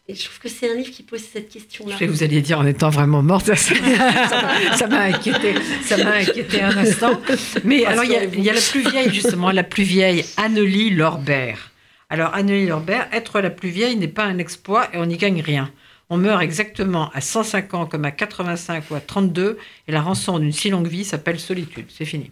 Speaker 5: Et je trouve que c'est un livre qui pose cette question-là.
Speaker 2: vous alliez dire en étant vraiment morte, [LAUGHS] ça [LAUGHS] m'a inquiété, ça m'a inquiété un instant. Mais alors il y, y, a la plus vieille justement, la plus vieille, Annelie Lorbert. Alors, Annelie Lorbert, être la plus vieille n'est pas un exploit et on n'y gagne rien. On meurt exactement à 105 ans comme à 85 ou à 32 et la rançon d'une si longue vie s'appelle solitude. C'est fini.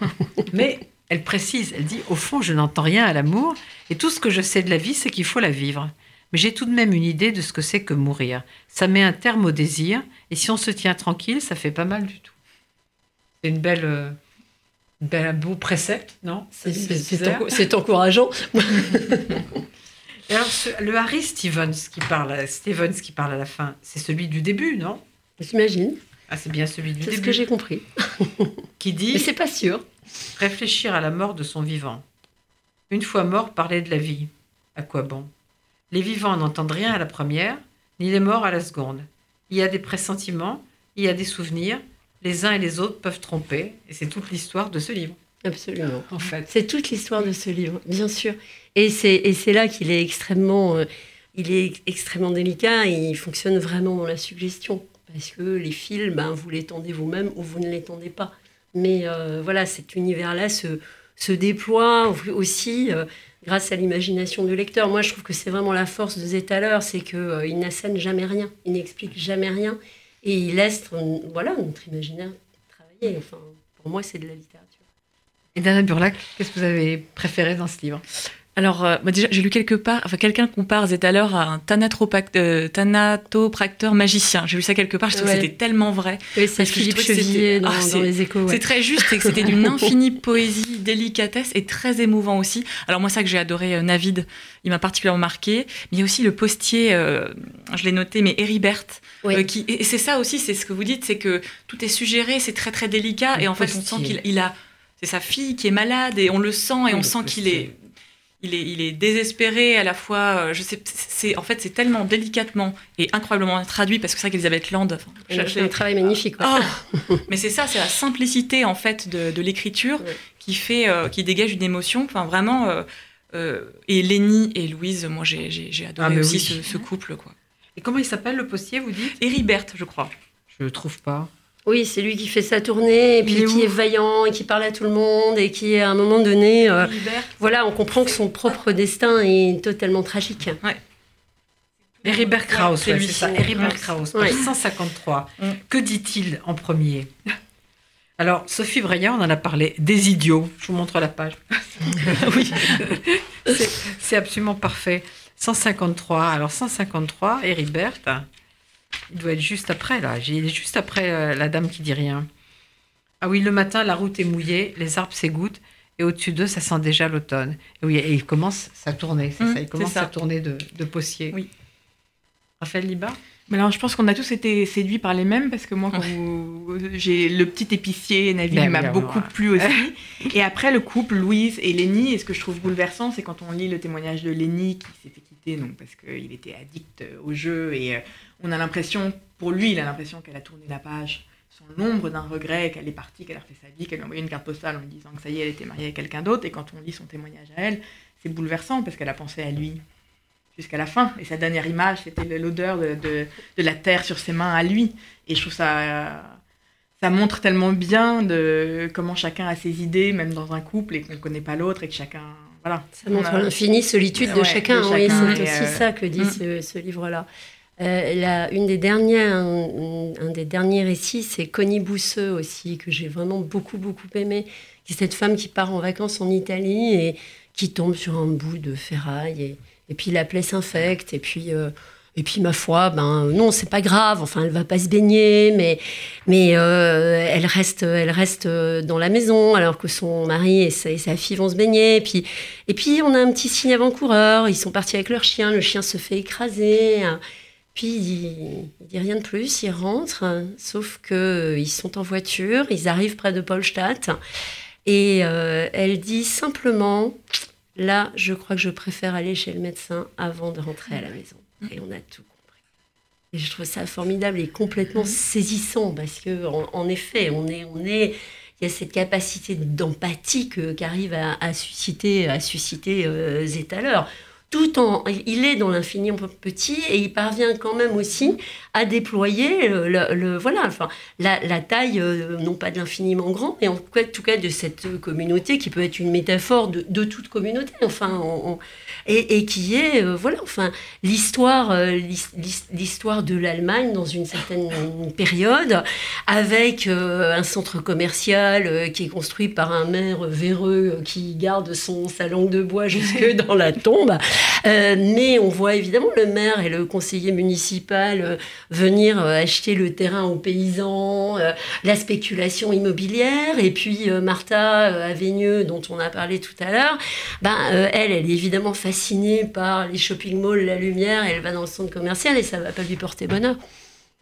Speaker 2: [LAUGHS] Mais elle précise, elle dit, au fond, je n'entends rien à l'amour et tout ce que je sais de la vie, c'est qu'il faut la vivre. Mais j'ai tout de même une idée de ce que c'est que mourir. Ça met un terme au désir et si on se tient tranquille, ça fait pas mal du tout. C'est une belle... Ben, un beau précepte, non?
Speaker 5: C'est encourageant. [LAUGHS]
Speaker 2: alors, le Harry Stevens qui parle, Stevens qui parle à la fin, c'est celui du début, non?
Speaker 5: J'imagine.
Speaker 2: Ah, c'est bien celui du début.
Speaker 5: C'est ce que j'ai compris. [LAUGHS]
Speaker 2: qui dit.
Speaker 5: Mais c'est pas sûr.
Speaker 2: Réfléchir à la mort de son vivant. Une fois mort, parler de la vie. À quoi bon? Les vivants n'entendent rien à la première, ni les morts à la seconde. Il y a des pressentiments, il y a des souvenirs, les uns et les autres peuvent tromper. Et c'est toute l'histoire de ce livre.
Speaker 5: Absolument. En fait. C'est toute l'histoire de ce livre, bien sûr. Et c'est là qu'il est extrêmement, euh, il est extrêmement délicat et il fonctionne vraiment dans la suggestion. Parce que les fils, ben, vous les tendez vous-même ou vous ne les tendez pas. Mais euh, voilà, cet univers-là se, se déploie aussi euh, grâce à l'imagination du lecteur. Moi, je trouve que c'est vraiment la force de Zétaleur, c'est qu'il n'assène jamais rien, il n'explique jamais rien. Et il laisse voilà, notre imaginaire travailler. Enfin, pour moi, c'est de la littérature.
Speaker 2: Et Dana Burlac, qu'est-ce que vous avez préféré dans ce livre?
Speaker 4: Alors, euh, déjà, j'ai lu quelque part, enfin, quelqu'un compare l'heure à un euh, thanatopracteur magicien. J'ai lu ça quelque part, je trouve que c'était tellement vrai.
Speaker 5: Oui, c'est Philippe Chevillier dans, ah, les échos.
Speaker 4: C'est très juste et que c'était d'une [LAUGHS] infinie poésie, délicatesse et très émouvant aussi. Alors, moi, ça que j'ai adoré, euh, Navid, il m'a particulièrement marqué. Mais il y a aussi le postier, je l'ai noté, mais Héribert. qui, et c'est ça aussi, c'est ce que vous dites, c'est que tout est suggéré, c'est très très délicat et en fait, on sent qu'il a. C'est sa fille qui est malade et on le sent et on sent qu'il est il est, désespéré à la fois. Euh, je sais, c'est en fait c'est tellement délicatement et incroyablement traduit parce que c'est vrai qu'Elisabeth Land.
Speaker 5: fait un travail magnifique.
Speaker 4: Ah, mais c'est ça, c'est la simplicité en fait de, l'écriture qui fait, euh, qui dégage une émotion. Enfin vraiment. Euh, et Lénie et Louise, moi j'ai adoré ah, aussi ce, couple quoi.
Speaker 2: Et comment il s'appelle le postier, vous dites?
Speaker 4: Héribert, je crois.
Speaker 2: Je le trouve pas.
Speaker 5: Oui, c'est lui qui fait sa tournée, et puis qui est vaillant, et qui parle à tout le monde, et qui, à un moment donné, euh, voilà, on comprend que son propre destin est totalement tragique.
Speaker 2: Ouais. Heribert Krauss, c'est ça. Heribert Krauss, 153. Mm. Que dit-il en premier? Alors, Sophie Breillat, on en a parlé, des idiots. Je vous montre la page. [LAUGHS] oui, c'est absolument parfait. 153. Alors, 153, Heribert. Il doit être juste après, là. Il est juste après euh, la dame qui dit rien. Ah oui, le matin, la route est mouillée, les arbres s'égouttent, et au-dessus d'eux, ça sent déjà l'automne. Et oui, et il commence sa tournée, c'est mmh, ça. Il commence sa tournée de, de Oui. Raphaël Liba
Speaker 3: Mais alors, je pense qu'on a tous été séduits par les mêmes parce que moi, j'ai le petit épicier Navi ben, m'a beaucoup plu aussi. [LAUGHS] et après, le couple Louise et Lenny, et ce que je trouve bouleversant, c'est quand on lit le témoignage de Lenny qui s'est fait donc parce qu'il était addict au jeu et euh, on a l'impression, pour lui, il a l'impression qu'elle a tourné la page sans l'ombre d'un regret, qu'elle est partie, qu'elle a refait sa vie, qu'elle a envoyé une carte postale en lui disant que ça y est, elle était mariée avec quelqu'un d'autre. Et quand on lit son témoignage à elle, c'est bouleversant parce qu'elle a pensé à lui jusqu'à la fin. Et sa dernière image, c'était l'odeur de, de, la terre sur ses mains à lui. Et je trouve ça, ça montre tellement bien de comment chacun a ses idées, même dans un couple, et qu'on ne connaît pas l'autre, et que chacun. Voilà.
Speaker 5: Ça montre l'infinie solitude de, chacun. Oui, c'est aussi euh, ça que dit mm. ce, livre-là. Euh, une des dernières, un, des derniers récits, c'est Connie Bousseux aussi, que j'ai vraiment beaucoup, beaucoup aimé. C'est cette femme qui part en vacances en Italie et qui tombe sur un bout de ferraille et, et puis la plaie s'infecte, et puis, euh, et puis ma foi, ben non, c'est pas grave. Enfin, elle va pas se baigner, mais, mais euh, elle reste, elle reste dans la maison alors que son mari et sa, fille vont se baigner. Et puis, et puis on a un petit signe avant-coureur. Ils sont partis avec leur chien. Le chien se fait écraser. Puis il dit, dit rien de plus, ils rentrent, sauf que ils sont en voiture, ils arrivent près de Polstadt et euh, elle dit simplement Là, je crois que je préfère aller chez le médecin avant de rentrer à la maison. Et on a tout compris. Et je trouve ça formidable et complètement saisissant parce que, en, effet, on est, on est, il y a cette capacité d'empathie qu'arrive à, à, susciter, à susciter euh, tout en, il est dans l'infini petit et il parvient quand même aussi à déployer le, voilà, enfin, la, taille, euh, non pas de l'infiniment grand, mais en tout cas de cette communauté qui peut être une métaphore de, toute communauté, enfin, et, qui est, euh, voilà, enfin, l'histoire, euh, l'histoire de l'Allemagne dans une certaine période, avec un centre commercial qui est construit par un maire véreux qui garde son salon de bois jusque [LAUGHS] dans la tombe. Euh, mais on voit évidemment le maire et le conseiller municipal euh, venir euh, acheter le terrain aux paysans, la spéculation immobilière, et puis Martha Aveigneux, dont on a parlé tout à l'heure, ben, elle, elle est évidemment fascinée par les shopping malls, la lumière, elle va dans le centre commercial et ça va pas lui porter bonheur.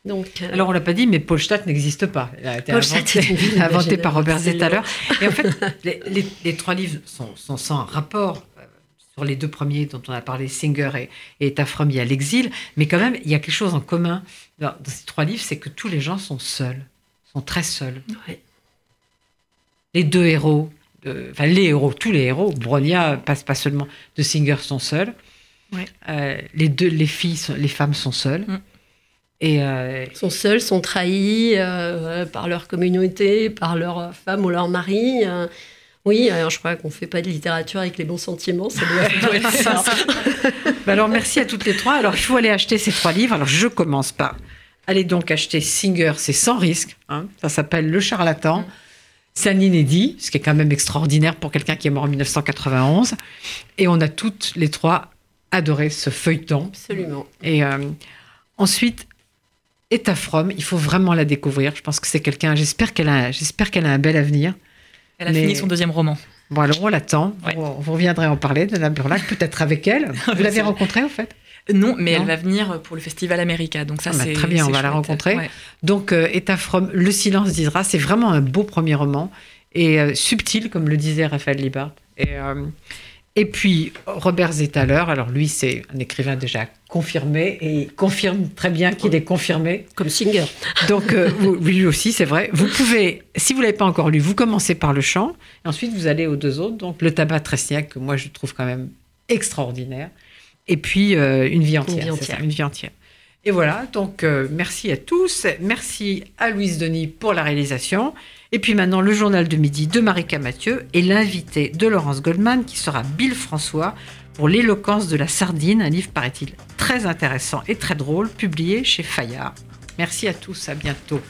Speaker 2: Donc, Alors on l'a pas dit, mais Polstadt n'existe pas. Elle a été inventée, par Robert Zettaler. Et en fait, les, trois livres sont, sont sans rapport sur les deux premiers dont on a parlé, Singer et, et a l'exil, mais quand même, il y a quelque chose en commun dans, ces trois livres, c'est que tous les gens sont seuls, sont très seuls. Les deux héros, enfin les héros, tous les héros, Bronia passe pas seulement, de Singer sont seuls. Euh, les deux, les filles, les femmes sont seules. Mm.
Speaker 5: Et euh, sont seuls, sont trahis euh, par leur communauté, par leur femme ou leur mari. Oui, alors je crois qu'on ne fait pas de littérature avec les bons sentiments, ça doit, [LAUGHS] être ça.
Speaker 2: Bah alors merci à toutes les trois. Alors il faut aller acheter ces trois livres. Alors je commence par aller donc acheter Singer, c'est sans risque. Hein. Ça s'appelle Le Charlatan. C'est un inédit, ce qui est quand même extraordinaire pour quelqu'un qui est mort en 1991. Et on a toutes les trois adoré ce feuilleton.
Speaker 5: Absolument.
Speaker 2: Et euh, ensuite, Eta From, il faut vraiment la découvrir. Je pense que c'est quelqu'un, j'espère qu'elle a, j'espère qu'elle a un bel avenir.
Speaker 4: Elle a fini son deuxième roman.
Speaker 2: Bon, alors on l'attend. Vous, reviendrez en parler de la Burlac, peut-être avec elle. [LAUGHS] Vous l'avez rencontrée, en fait
Speaker 4: non, mais elle va venir pour le Festival America. Donc ça, ah bah, c'est
Speaker 2: très bien. On va la rencontrer. Donc, euh, Eta From, Le silence d'Isra, c'est vraiment un beau premier roman et euh, subtil, comme le disait Raphaël Libart. Et, euh, et puis Robert Zetaler, alors lui c'est un écrivain déjà confirmé et il confirme très bien qu'il est confirmé.
Speaker 5: Comme Singer.
Speaker 2: Donc euh, lui aussi c'est vrai. Vous pouvez, si vous l'avez pas encore lu, vous commencez par le chant et ensuite vous allez aux deux autres. Donc le tabac Tresniak que moi je trouve quand même extraordinaire et puis euh, une vie entière. Une vie entière. une vie entière. Et voilà, donc euh, merci à tous. Merci à Louise Denis pour la réalisation. Et puis maintenant, le journal de midi de Marika Mathieu et l'invité de Laurence Goldman qui sera Bill François pour l'éloquence de la sardine, un livre, paraît-il, très intéressant et très drôle, publié chez Fayard. Merci à tous, à bientôt.